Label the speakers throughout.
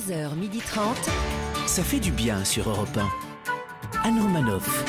Speaker 1: 11h30. Ça fait du bien sur Europe 1. Anne Romanoff.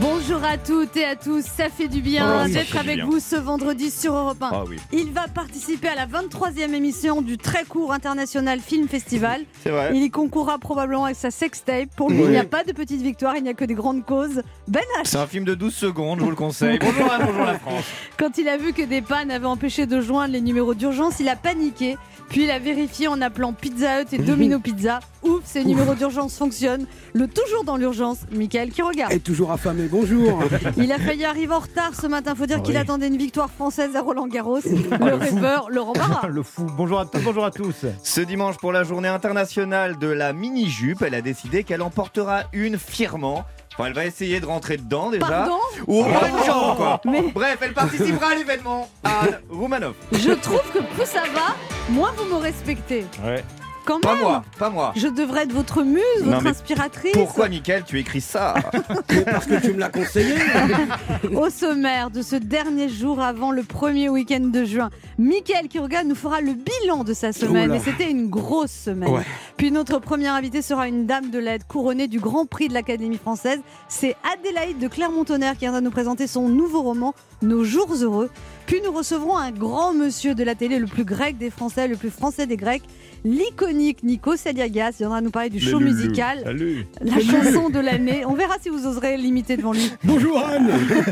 Speaker 2: Bonjour à toutes et à tous, ça fait du bien
Speaker 3: Oh
Speaker 2: d'être avec
Speaker 3: bien.
Speaker 2: vous ce vendredi sur Europe 1.
Speaker 3: Ah oui.
Speaker 2: Il va participer à la 23e émission du très court international Film Festival.
Speaker 3: Vrai.
Speaker 2: Il y concourra probablement avec sa sextape. Pour lui,
Speaker 3: Oui.
Speaker 2: il n'y a pas de petite victoire, il n'y a que des grandes causes. Ben H,
Speaker 3: C'est un film de 12 secondes, je vous le conseille. Bonjour Anne, bonjour la France.
Speaker 2: quand il a vu que des pannes avaient empêché de joindre les numéros d'urgence, il a paniqué. Puis il a vérifié en appelant Pizza Hut et Domino Pizza. Ouf, ces numéros d'urgence fonctionnent. Le toujours dans l'urgence, Michael qui regarde.
Speaker 4: Et toujours affamé, bonjour
Speaker 2: Il a failli arriver en retard ce matin. Faut dire
Speaker 3: Ah
Speaker 2: qu'il attendait une victoire française à Roland Garros. le
Speaker 3: le fou.
Speaker 2: rêveur, Laurent Barra.
Speaker 5: Le fou. Bonjour à tous, bonjour à tous.
Speaker 3: Ce dimanche, pour la journée internationale de la mini-jupe, elle a décidé qu'elle emportera une fièrement. Enfin, elle va essayer de rentrer dedans déjà.
Speaker 2: Pardon
Speaker 3: Ou au moins une jambe, quoi.
Speaker 2: Mais-
Speaker 3: Bref, elle participera à l'événement. Anne Roumanoff.
Speaker 2: Je trouve que plus ça va, moins vous me respectez.
Speaker 5: Ouais.
Speaker 2: Quand
Speaker 3: Pas
Speaker 2: même.
Speaker 3: moi, pas moi.
Speaker 2: Je devrais être votre muse,
Speaker 3: Non,
Speaker 2: votre inspiratrice.
Speaker 3: Pourquoi, Mickaël, tu écris ça?
Speaker 4: Parce que tu me l'as conseillé
Speaker 2: Au sommaire de ce dernier jour avant le premier week-end de juin, Mickaël Kiroga nous fera le bilan de sa semaine. Et c'était une grosse semaine.
Speaker 4: Ouais.
Speaker 2: Puis notre première invitée sera une dame de l'aide couronnée du Grand Prix de l'Académie française. C'est Adélaïde de Clermont-Tonnerre qui viendra nous présenter son nouveau roman Nos jours heureux. Puis nous recevrons un grand monsieur de la télé, le plus grec des Français, le plus français des Grecs, l'iconique Nico Saliagas. Il viendra nous parler du show musical,
Speaker 5: Salut.
Speaker 2: la chanson de l'année. On verra si vous oserez l'imiter devant lui.
Speaker 4: Bonjour Anne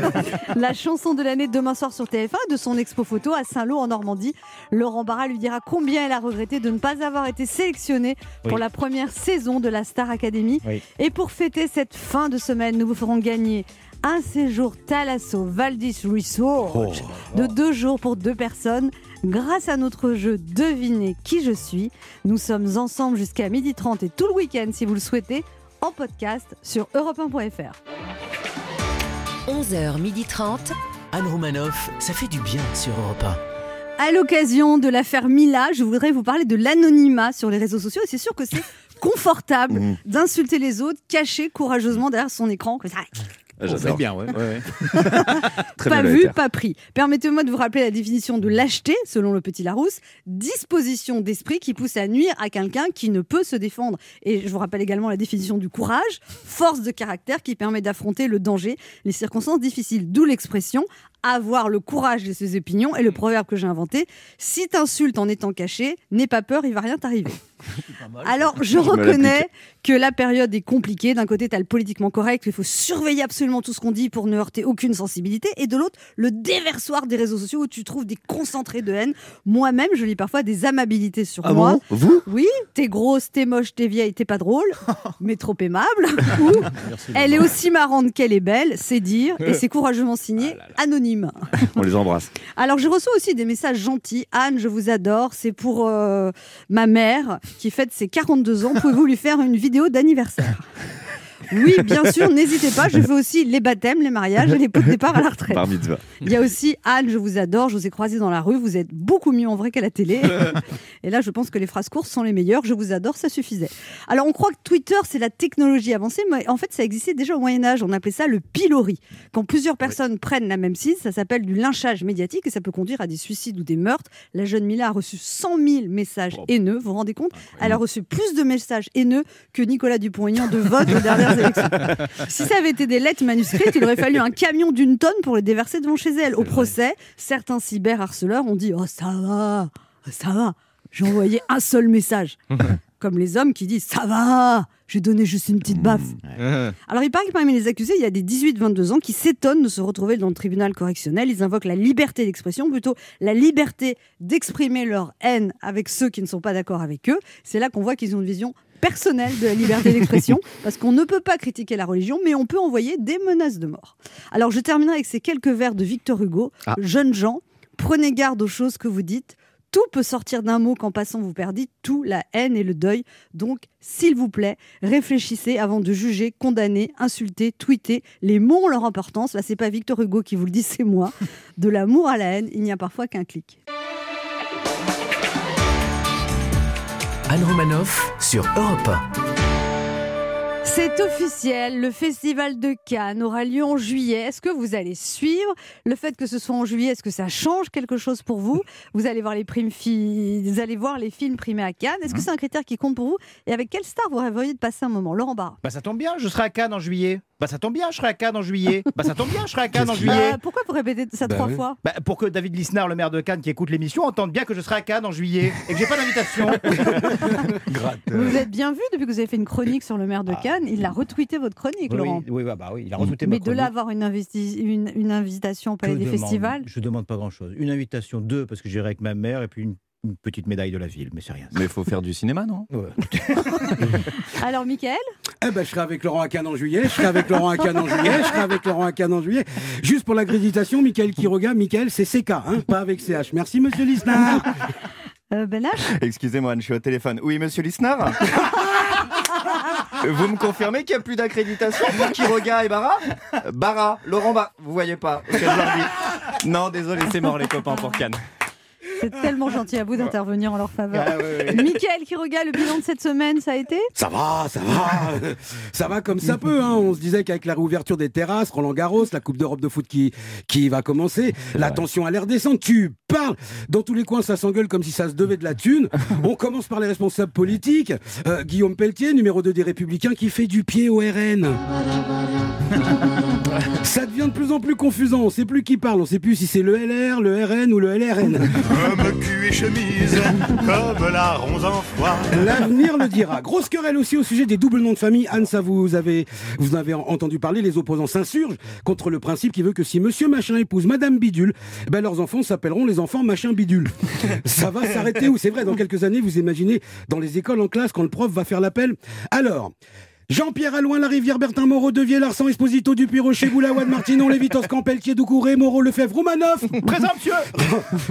Speaker 2: La chanson de l'année demain soir sur TF1 de son expo photo à Saint-Lô en Normandie. Laurent Barra lui dira combien elle a regretté de ne pas avoir été sélectionnée pour
Speaker 5: Oui.
Speaker 2: la première saison de la Star Academy.
Speaker 5: Oui.
Speaker 2: Et pour fêter cette fin de semaine, nous vous ferons gagner un séjour Thalasso Valdis Resort de deux jours pour deux personnes. Grâce à notre jeu Devinez qui je suis, nous sommes ensemble jusqu'à 12h30 et tout le week-end si vous le souhaitez en podcast sur europe1.fr.
Speaker 1: 11h30. Anne Romanoff. Ça fait du bien sur Europe
Speaker 2: À l'occasion de l'affaire Mila, je voudrais vous parler de l'anonymat sur les réseaux sociaux. Et c'est sûr que c'est confortable
Speaker 3: Mhm.
Speaker 2: d'insulter les autres, caché courageusement derrière son écran. comme ça.
Speaker 3: J'adore.
Speaker 5: bien, ouais.
Speaker 3: Très
Speaker 2: pas vu, pas pris. Permettez-moi de vous rappeler la définition de lâcheté, selon le petit Larousse. Disposition d'esprit qui pousse à nuire à quelqu'un qui ne peut se défendre. Et je vous rappelle également la définition du courage. Force de caractère qui permet d'affronter le danger, les circonstances difficiles. D'où l'expression avoir le courage de ses opinions et le proverbe que j'ai inventé. Si t'insultes en étant caché, n'aie pas peur, il va rien t'arriver. Alors, je reconnais que la période est compliquée. D'un côté, tu as le politiquement correct, il faut surveiller absolument tout ce qu'on dit pour ne heurter aucune sensibilité. Et de l'autre, le déversoir des réseaux sociaux où tu trouves des concentrés de haine. Moi-même, je lis parfois des amabilités sur moi.
Speaker 3: Vous?
Speaker 2: Oui, t'es grosse, t'es moche, t'es vieille, t'es pas drôle, mais trop aimable. Ou elle est aussi marrante qu'elle est belle, c'est dire, et c'est courageusement signé anonyme.
Speaker 3: On les embrasse.
Speaker 2: Alors, je reçois aussi des messages gentils. Anne, je vous adore. C'est pour euh, ma mère qui fête ses 42 ans. Pouvez-vous lui faire une vidéo d'anniversaire? Oui, bien sûr, n'hésitez pas. Je fais aussi les baptêmes, les mariages et les pots de départ à la retraite.
Speaker 3: Par mitzvah.
Speaker 2: Il y a aussi Anne, je vous adore. Je vous ai croisé dans la rue. Vous êtes beaucoup mieux en vrai qu'à la télé. Et là, je pense que les phrases courtes sont les meilleures. Je vous adore, ça suffisait. Alors, on croit que Twitter, c'est la technologie avancée, mais en fait, ça existait déjà au Moyen-Âge. On appelait ça le pilori. Quand plusieurs personnes prennent la même site, ça s'appelle du lynchage médiatique et ça peut conduire à des suicides ou des meurtres. La jeune Mila a reçu 100 000 messages haineux. Vous vous rendez compte? Elle a reçu plus de messages haineux que Nicolas Dupont-Aignan de vote aux dernières élections. Si ça avait été des lettres manuscrites, il aurait fallu un camion d'une tonne pour les déverser devant chez elle. Au procès, certains cyberharceleurs ont dit Oh, ça va, ça va. J'ai envoyé un seul message. Comme les hommes qui disent Ça va, j'ai donné juste une petite baffe. Alors, il paraît que parmi les accusés, il y a des 18-22 ans qui s'étonnent de se retrouver dans le tribunal correctionnel. Ils invoquent la liberté d'expression, plutôt la liberté d'exprimer leur haine avec ceux qui ne sont pas d'accord avec eux. C'est là qu'on voit qu'ils ont une vision personnelle de la liberté d'expression, parce qu'on ne peut pas critiquer la religion, mais on peut envoyer des menaces de mort. Alors, je terminerai avec ces quelques vers de Victor Hugo.
Speaker 3: Ah.
Speaker 2: Jeunes gens, prenez garde aux choses que vous dites. Tout peut sortir d'un mot qu'en passant vous perdez, tout, la haine et le deuil. Donc, s'il vous plaît, réfléchissez avant de juger, condamner, insulter, tweeter. Les mots ont leur importance. Là, c'est pas Victor Hugo qui vous le dit, c'est moi. De l'amour à la haine, il n'y a parfois qu'un clic.
Speaker 1: Anne Romanoff sur Europe
Speaker 2: C'est officiel, le festival de Cannes aura lieu en juillet. Est-ce que vous allez suivre le fait que ce soit en juillet Est-ce que ça change quelque chose pour vous? Vous allez voir les primes fi- vous allez voir les films primés à Cannes. Est-ce que c'est un critère qui compte pour vous? Et avec quelle star vous rêveriez de passer un moment? Laurent Barra.
Speaker 5: Bah ça tombe bien, je serai à Cannes en juillet. Bah ça tombe bien, je serai à Cannes en juillet. Bah ça tombe bien, je serai à Cannes en juillet.
Speaker 2: Pourquoi vous répétez ça
Speaker 4: Bah
Speaker 2: trois
Speaker 4: oui.
Speaker 2: fois
Speaker 5: Bah, pour que David Lisnard, le maire de Cannes qui écoute l'émission, entende bien que je serai à Cannes en juillet et que j'ai pas d'invitation.
Speaker 2: Vous êtes bien vu depuis que vous avez fait une chronique sur le maire de Cannes. Il a retweeté votre chronique,
Speaker 5: Oui,
Speaker 2: Laurent.
Speaker 5: oui, oui, bah, bah oui, il a retweeté ma
Speaker 2: Mais de là avoir une, investi- une, une invitation au Palais
Speaker 5: Je
Speaker 2: des
Speaker 5: demande-
Speaker 2: Festivals,
Speaker 5: Je demande pas grand-chose. Une invitation, deux, parce que j'irai avec ma mère, et puis une, une petite médaille de la ville, mais c'est rien.
Speaker 3: Mais il faut faire du cinéma, non?
Speaker 5: Ouais.
Speaker 2: alors Michael?
Speaker 4: Eh ben, je serai avec Laurent à Cannes en juillet, je serai avec Laurent à Cannes en juillet, je serai avec Laurent à Cannes en juillet. Juste pour l'accréditation, Michael Quiroga, Michael, c'est CK, hein, pas avec CH. Merci, monsieur Lisnard.
Speaker 2: euh, Ben H
Speaker 3: Excusez-moi, je suis au téléphone. Oui, monsieur Lisnard Vous me confirmez qu'il n'y a plus d'accréditation pour Kiroga et Barra? Barra, Laurent Barra, vous voyez pas. Non, désolé, c'est mort les copains pour Cannes.
Speaker 2: C'est tellement gentil à vous d'intervenir en leur faveur.
Speaker 5: Ah, ouais, ouais.
Speaker 2: Michael qui regarde le bilan de cette semaine, ça a été?
Speaker 4: Ça va, ça va. Ça va comme ça peut. Hein. On se disait qu'avec la réouverture des terrasses, Roland Garros, la Coupe d'Europe de foot qui, qui va commencer, la tension a l'air descendre. Tu parles. Dans tous les coins, ça s'engueule comme si ça se devait de la thune. On commence par les responsables politiques. Euh, Guillaume Pelletier, numéro 2 des Républicains, qui fait du pied au RN. Ça devient de plus en plus confusant. On sait plus qui parle. On sait plus si c'est le LR, le RN ou le LRN.
Speaker 6: Comme cul et chemise, comme la en foie.
Speaker 4: L'avenir le dira. Grosse querelle aussi au sujet des doubles noms de famille. Anne, ça vous avez, vous en avez entendu parler. Les opposants s'insurgent contre le principe qui veut que si monsieur machin épouse madame bidule, ben leurs enfants s'appelleront les enfants machin bidule. Ça va s'arrêter où? C'est vrai, dans quelques années, vous imaginez dans les écoles en classe quand le prof va faire l'appel. Alors. Jean-Pierre Alloin, La Rivière, Bertin Moreau, Devier, Larsan, Esposito, Dupuy, Rocher, Boulawad, Martinon, Lévitos, Campeltier, Doucouré, Moreau, Lefebvre, Romanov.
Speaker 5: Présent, monsieur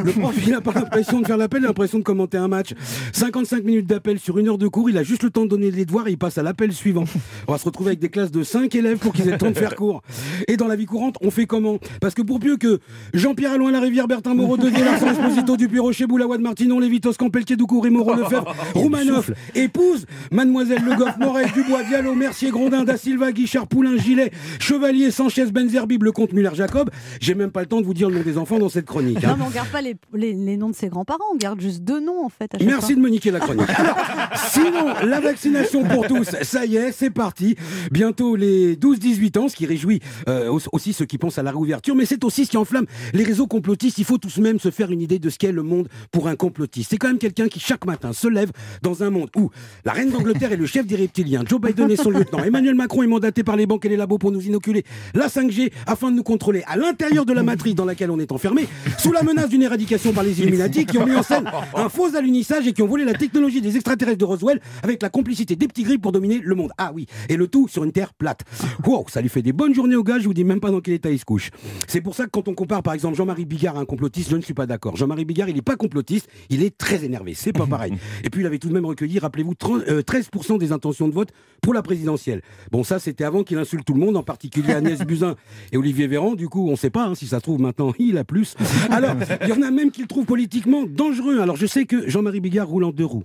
Speaker 4: Le prof, il n'a pas l'impression de faire l'appel, il a l'impression de commenter un match. 55 minutes d'appel sur une heure de cours, il a juste le temps de donner les devoirs et il passe à l'appel suivant. On va se retrouver avec des classes de 5 élèves pour qu'ils aient le temps de faire cours. Et dans la vie courante, on fait comment? Parce que pour mieux que Jean-Pierre Alloin, La Rivière, Bertin Moreau, Devier, Larsan, Esposito, Dupuy, Rocher, Boulawad, Martinon, Lévitos, Campeltier, Doucouré, Moreau, Lefebvre, Roumanoff, épouse, Mademoiselle Le Goff, Morel, Dubois, Diallo, Mercier, Grondin, Da Silva, Guichard, Poulain, Gilet, Chevalier, Sanchez, Benzerbib, le comte Muller-Jacob. J'ai même pas le temps de vous dire le nom des enfants dans cette chronique. hein.
Speaker 2: Non, mais on garde pas les, les- les noms de ses grands-parents, on garde juste deux noms en fait. À chaque
Speaker 4: Merci de me niquer la chronique. Alors, sinon, la vaccination pour tous, ça y est, c'est parti. Bientôt les 12-18 ans, ce qui réjouit euh, au- aussi ceux qui pensent à la réouverture, mais c'est aussi ce qui enflamme les réseaux complotistes. Il faut tous même se faire une idée de ce qu'est le monde pour un complotiste. C'est quand même quelqu'un qui chaque matin se lève dans un monde où la reine d'Angleterre est le chef des reptiliens, Joe Biden son lieutenant, Emmanuel Macron est mandaté par les banques et les labos pour nous inoculer la 5G afin de nous contrôler à l'intérieur de la matrice dans laquelle on est enfermé, sous la menace d'une éradication par les Illuminati qui ont mis en scène un faux alunissage et qui ont volé la technologie des extraterrestres de Roswell avec la complicité des petits gris pour dominer le monde. Ah oui, et le tout sur une terre plate. Wow, ça lui fait des bonnes journées au gars, je vous dis même pas dans quel état il se couche. C'est pour ça que quand on compare par exemple Jean-Marie Bigard à un complotiste, je ne suis pas d'accord. Jean-Marie Bigard, il n'est pas complotiste, il est très énervé, c'est pas pareil. Et puis il avait tout de même recueilli, rappelez-vous, 30, euh, 13% des intentions de vote pour la présidentielle. Bon, ça c'était avant qu'il insulte tout le monde, en particulier Agnès Buzyn et Olivier Véran. Du coup, on sait pas hein, si ça se trouve maintenant, il a plus. Alors, il y en a même qui le trouvent politiquement dangereux. Alors, je sais que Jean-Marie Bigard roule en deux roues.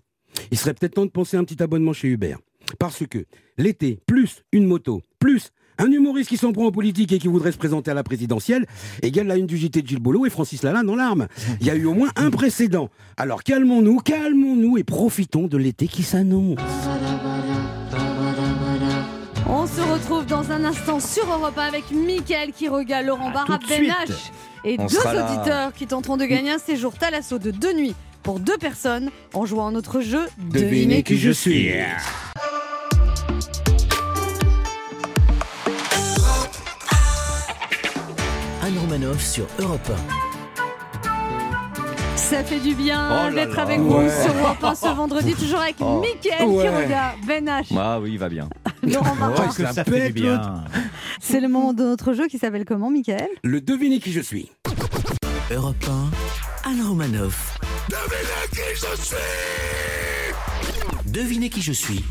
Speaker 4: Il serait peut-être temps de penser à un petit abonnement chez Uber. Parce que l'été, plus une moto, plus un humoriste qui s'en prend en politique et qui voudrait se présenter à la présidentielle, égale la une du JT de Gilles Boulot et Francis Lalanne dans l'arme. Il y a eu au moins un précédent. Alors calmons-nous, calmons-nous et profitons de l'été qui s'annonce.
Speaker 2: Dans un instant sur Europe 1 avec Mickaël Quiroga, Laurent Barra, Ben. H et
Speaker 3: On
Speaker 2: deux
Speaker 3: là.
Speaker 2: auditeurs qui tenteront de gagner un séjour Thalasso de deux nuits pour deux personnes en jouant à notre jeu
Speaker 4: Devinez qui je suis.
Speaker 1: Anne Romanoff sur Europe
Speaker 2: Ça fait du bien
Speaker 3: Oh
Speaker 2: d'être avec vous
Speaker 4: Ouais.
Speaker 2: sur Europe 1 ce vendredi, toujours avec
Speaker 3: Oh.
Speaker 2: Mickaël
Speaker 4: Ouais.
Speaker 2: Ben H,
Speaker 3: Ah oui, il va bien.
Speaker 2: Laurent Barra.
Speaker 5: Oh, ça,
Speaker 4: ça
Speaker 5: fait du bien.
Speaker 2: C'est le moment de notre jeu qui s'appelle comment, Mickaël?
Speaker 4: Le devinez qui je suis.
Speaker 1: 1. Europe 1. Anne Romanoff. Devinez qui je suis.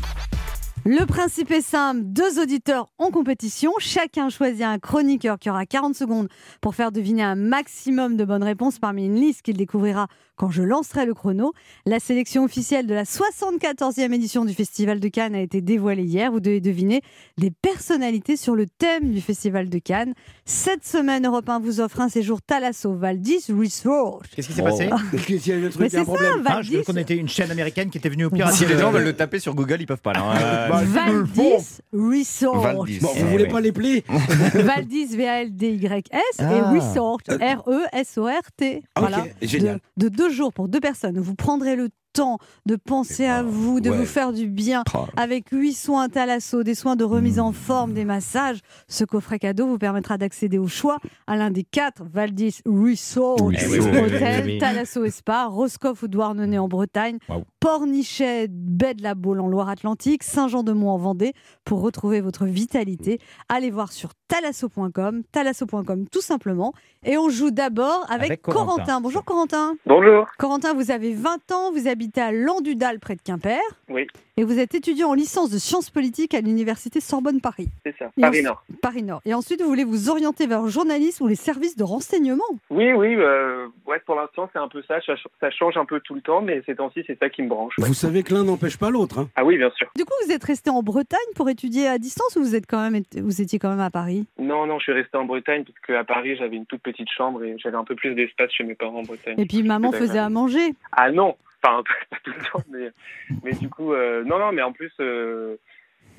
Speaker 2: Le principe est simple, deux auditeurs en compétition, chacun choisit un chroniqueur qui aura 40 secondes pour faire deviner un maximum de bonnes réponses parmi une liste qu'il découvrira quand je lancerai le chrono. La sélection officielle de la 74e édition du Festival de Cannes a été dévoilée hier. Vous devez deviner des personnalités sur le thème du Festival de Cannes. Cette semaine, Europe 1 vous offre un séjour Thalasso Valdis Resort.
Speaker 5: Qu'est-ce qui s'est passé
Speaker 4: le truc,
Speaker 2: Mais c'est ça,
Speaker 4: problème.
Speaker 5: Ah, Je
Speaker 2: Valdis.
Speaker 5: qu'on était une chaîne américaine qui était venue au
Speaker 3: Si
Speaker 5: pirate.
Speaker 3: les gens veulent le taper sur Google, ils peuvent pas. là, hein.
Speaker 2: Valdis Resort.
Speaker 3: Valdis.
Speaker 4: Bon,
Speaker 3: Eh
Speaker 4: vous voulez
Speaker 3: oui.
Speaker 4: pas les plaies
Speaker 2: Valdis, V-A-L-D-Y-S, et
Speaker 5: Ah.
Speaker 2: Resort, E R-E-S-O-R-T. Voilà.
Speaker 4: Génial.
Speaker 2: De, de deux jours pour deux personnes. Vous prendrez le temps de penser à vous, de
Speaker 4: ouais.
Speaker 2: vous faire du bien avec huit soins Thalasso, des soins de remise en forme, des massages. Ce coffret cadeau vous permettra d'accéder au choix à l'un des quatre Valdis Resort,
Speaker 3: Oui, oui, oui,
Speaker 2: Hôtel. Thalasso et Spa, Roscoff ou Douarnenez en Bretagne. Pornichet, Baie de la Baule en Loire-Atlantique, Saint-Jean-de-Mont en Vendée. Pour retrouver votre vitalité, allez voir sur thalasso.com, thalasso.com tout simplement. Et on joue d'abord avec,
Speaker 5: Avec
Speaker 2: Corentin.
Speaker 5: Corentin.
Speaker 2: Bonjour Corentin.
Speaker 7: Bonjour.
Speaker 2: Corentin, vous avez 20 ans, vous habitez à Landudal près de Quimper.
Speaker 7: Oui.
Speaker 2: Et vous êtes étudiant en licence de sciences politiques à l'université Sorbonne Paris.
Speaker 7: C'est ça.
Speaker 2: Et
Speaker 7: Paris
Speaker 2: on-
Speaker 7: Nord.
Speaker 2: Paris Nord. Et ensuite, vous voulez vous orienter vers le journalisme ou les services de renseignement?
Speaker 7: Oui, oui. euh, ouais, pour l'instant, c'est un peu ça. ça. Ça change un peu tout le temps, mais ces temps-ci, c'est ça qui me branche. ouais.
Speaker 4: Vous savez que l'un n'empêche pas l'autre. hein.
Speaker 7: Ah oui, bien sûr.
Speaker 2: Du coup, vous êtes resté en Bretagne pour étudier à distance ou vous êtes quand même vous étiez quand même à Paris?
Speaker 7: Non, non, je suis resté en Bretagne parce qu'à Paris, j'avais une toute petite chambre et j'avais un peu plus d'espace chez mes parents en Bretagne.
Speaker 2: Et puis maman faisait à manger.
Speaker 7: Ah non, enfin pas tout le temps, mais, mais du coup, euh, non, non, mais en plus, euh,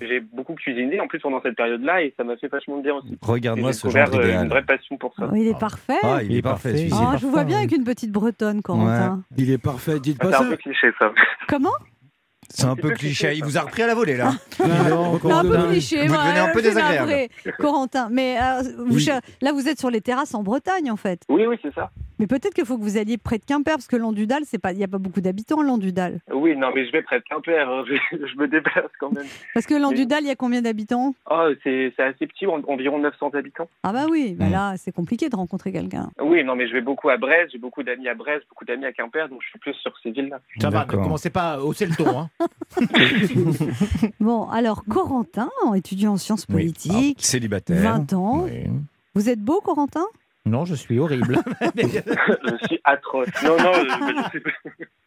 Speaker 7: j'ai beaucoup cuisiné en plus pendant cette période-là et ça m'a fait vachement de bien aussi.
Speaker 3: Regarde-moi ce genre
Speaker 7: euh, une
Speaker 3: idéal.
Speaker 7: vraie passion pour ça.
Speaker 2: Oh, il est parfait.
Speaker 3: Ah, il est parfait.
Speaker 2: Oh, je vous vois bien avec une petite bretonne, Corentin.
Speaker 4: Il est parfait. Dites
Speaker 7: Ah,
Speaker 4: pas
Speaker 7: c'est
Speaker 4: ça.
Speaker 7: un peu cliché ça.
Speaker 2: Comment?
Speaker 3: C'est un peu cliché. Il vous a repris à la volée, là.
Speaker 4: Non,
Speaker 2: Un peu
Speaker 4: Corentin.
Speaker 2: cliché.
Speaker 3: Vous devenez un peu désagréable.
Speaker 2: Corentin. Mais euh, vous
Speaker 4: Oui.
Speaker 2: cher- là, vous êtes sur les terrasses en Bretagne, en fait.
Speaker 7: Oui, oui, c'est ça.
Speaker 2: Mais peut-être qu'il faut que vous alliez près de Quimper, parce que Landudal, c'est pas, il n'y a pas beaucoup d'habitants, Landudal.
Speaker 7: Oui, non, mais je vais près de Quimper. hein. Je, je me déplace quand même.
Speaker 2: Parce que Landudal, il y a combien d'habitants?
Speaker 7: Oh, c'est c'est assez petit, en- environ 900 habitants.
Speaker 2: Ah bah oui, bah
Speaker 3: Mm.
Speaker 2: là, c'est compliqué de rencontrer quelqu'un.
Speaker 7: Oui, non, mais je vais beaucoup à Brest, j'ai beaucoup d'amis à Brest, beaucoup d'amis à Quimper, donc je suis plus sur ces villes-là.
Speaker 5: Ça va, ne commencez pas à hausser le ton. Hein.
Speaker 2: Bon, alors, Corentin, étudiant en sciences
Speaker 5: Oui.
Speaker 2: politiques,
Speaker 3: Célibataire.
Speaker 2: 20 ans.
Speaker 5: Oui.
Speaker 2: Vous êtes beau, Corentin?
Speaker 5: Non, je suis horrible.
Speaker 7: je suis atroce. Non, non, euh, je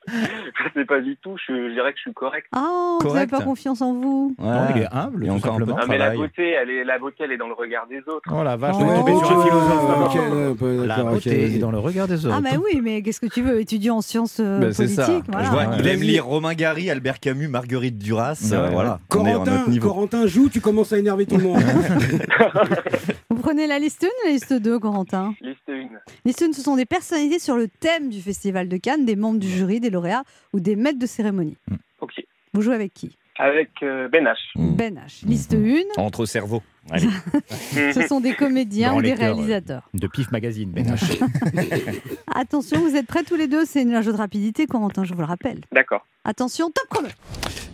Speaker 7: je sais pas du tout, je, je dirais que je suis correct.
Speaker 2: Ah, vous n'avez
Speaker 3: Correct.
Speaker 2: pas confiance en vous
Speaker 3: Ouais.
Speaker 5: Non, il est humble,
Speaker 3: Et encore
Speaker 5: simplement.
Speaker 7: Non, mais la beauté, elle est, la beauté, elle est dans le regard des autres.
Speaker 5: Oh la vache,
Speaker 2: Oh.
Speaker 5: on est sur un
Speaker 2: Oh.
Speaker 5: philosophe.
Speaker 4: euh, bah,
Speaker 5: La beauté
Speaker 4: vas-y.
Speaker 5: est dans le regard des autres.
Speaker 2: Ah, mais oui, mais qu'est-ce que tu veux Étudiant en sciences euh,
Speaker 3: c'est ça.
Speaker 2: politiques voilà.
Speaker 3: Je vois,
Speaker 5: Ouais.
Speaker 3: il aime lire Romain Gary, Albert Camus, Marguerite Duras.
Speaker 5: Ouais,
Speaker 3: euh, voilà.
Speaker 4: Corentin. Corentin joue, tu commences à énerver tout le monde.
Speaker 2: Vous prenez la liste 1 ou la liste 2, Corentin
Speaker 7: Liste 1.
Speaker 2: Liste 1, ce sont des personnalités sur le thème du Festival de Cannes, des membres du jury, des lauréats ou des maîtres de cérémonie.
Speaker 7: Ok.
Speaker 2: Vous jouez avec qui?
Speaker 7: Avec euh, Ben H.
Speaker 3: Mm.
Speaker 2: Ben H. Liste 1,
Speaker 3: Entre cerveaux. Allez.
Speaker 2: ce sont des comédiens ou des
Speaker 5: ouais.
Speaker 2: réalisateurs.
Speaker 5: De Pif Magazine, Ben.
Speaker 2: Attention, vous êtes prêts tous les deux C'est un jeu de rapidité, Corentin, je vous le rappelle.
Speaker 7: D'accord.
Speaker 2: Attention, top chrono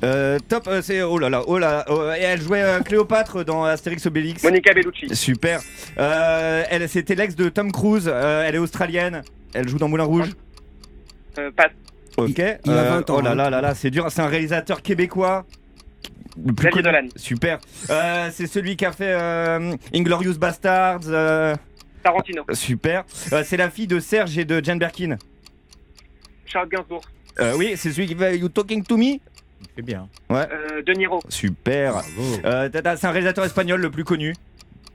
Speaker 3: Euh, top, euh, c'est. Oh là là, oh là là. oh, et elle jouait euh, Cléopâtre dans Astérix Obélix.
Speaker 7: Monica Bellucci.
Speaker 3: Super. Euh, elle, c'était l'ex de Tom Cruise. euh, elle est australienne. Elle joue dans Moulin Rouge.
Speaker 7: Euh, Pat.
Speaker 3: Ok.
Speaker 4: Il- il a 20 ans,
Speaker 3: Oh là
Speaker 4: hein.
Speaker 3: là là là, c'est dur. C'est un réalisateur québécois. Le plus
Speaker 7: Xavier
Speaker 3: connu.
Speaker 7: Dolan.
Speaker 3: Super. Euh, c'est celui qui a fait euh, Inglorious Bastards. euh,
Speaker 7: Tarantino.
Speaker 3: super. Euh, c'est la fille de Serge et de Jane Birkin.
Speaker 7: Charles Gainsbourg.
Speaker 3: Euh, oui, c'est celui qui fait You Talking to Me.
Speaker 5: C'est bien.
Speaker 7: Euh, De Niro.
Speaker 3: Super. Euh, c'est un réalisateur espagnol le plus connu.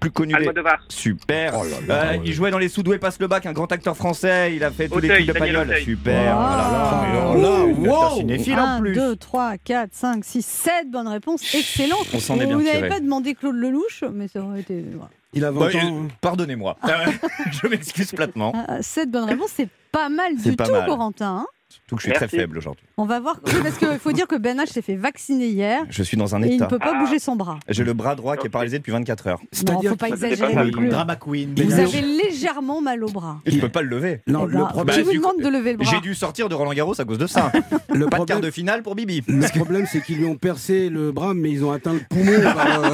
Speaker 3: Plus connu des.
Speaker 7: Almodovar.
Speaker 3: Super.
Speaker 4: Oh là là,
Speaker 3: Euh,
Speaker 4: ouais.
Speaker 3: Il jouait dans Les Soudoués passe le bac, un grand acteur français. Il a fait tous les trucs de Pagnol. Super. Oh là
Speaker 5: une
Speaker 4: wow.
Speaker 5: cinéphile en
Speaker 2: 1,
Speaker 5: plus.
Speaker 2: 2, 3, 4, 5, 6, 7 bonnes réponses. Excellent.
Speaker 3: On s'en est bien
Speaker 2: Vous n'avez pas demandé Claude Lelouch, mais ça aurait été.
Speaker 4: Il a 20
Speaker 3: Bah,
Speaker 4: ans. hein.
Speaker 3: Pardonnez-moi. Euh, je m'excuse platement.
Speaker 2: Ah, Sept bonnes réponses, c'est pas mal du
Speaker 3: pas
Speaker 2: tout,
Speaker 3: mal.
Speaker 2: Corentin. hein.
Speaker 3: Surtout que je suis
Speaker 7: Merci.
Speaker 3: très faible aujourd'hui.
Speaker 2: On va voir. Oui, parce qu'il faut dire que Ben H s'est fait vacciner hier
Speaker 3: Je suis dans un
Speaker 2: et il ne
Speaker 3: état.
Speaker 2: peut pas
Speaker 7: Ah.
Speaker 2: bouger son bras.
Speaker 3: J'ai le bras droit qui est paralysé depuis 24 heures.
Speaker 2: Non, faut pas exagérer
Speaker 7: C'est pas.
Speaker 5: Drama Queen.
Speaker 2: Vous
Speaker 4: il-
Speaker 2: avez légèrement mal au bras.
Speaker 3: Je peux pas le lever.
Speaker 4: Non,
Speaker 2: Eh
Speaker 4: le
Speaker 2: ben,
Speaker 4: problème,
Speaker 2: qui
Speaker 3: Bah,
Speaker 2: vous
Speaker 3: coup,
Speaker 2: demande de lever le bras
Speaker 3: J'ai dû sortir de Roland Garros à cause de ça.
Speaker 4: le
Speaker 3: pas de quart de finale pour Bibi.
Speaker 4: le problème, c'est qu'ils lui ont percé le bras, mais ils ont atteint le poumon. par, euh,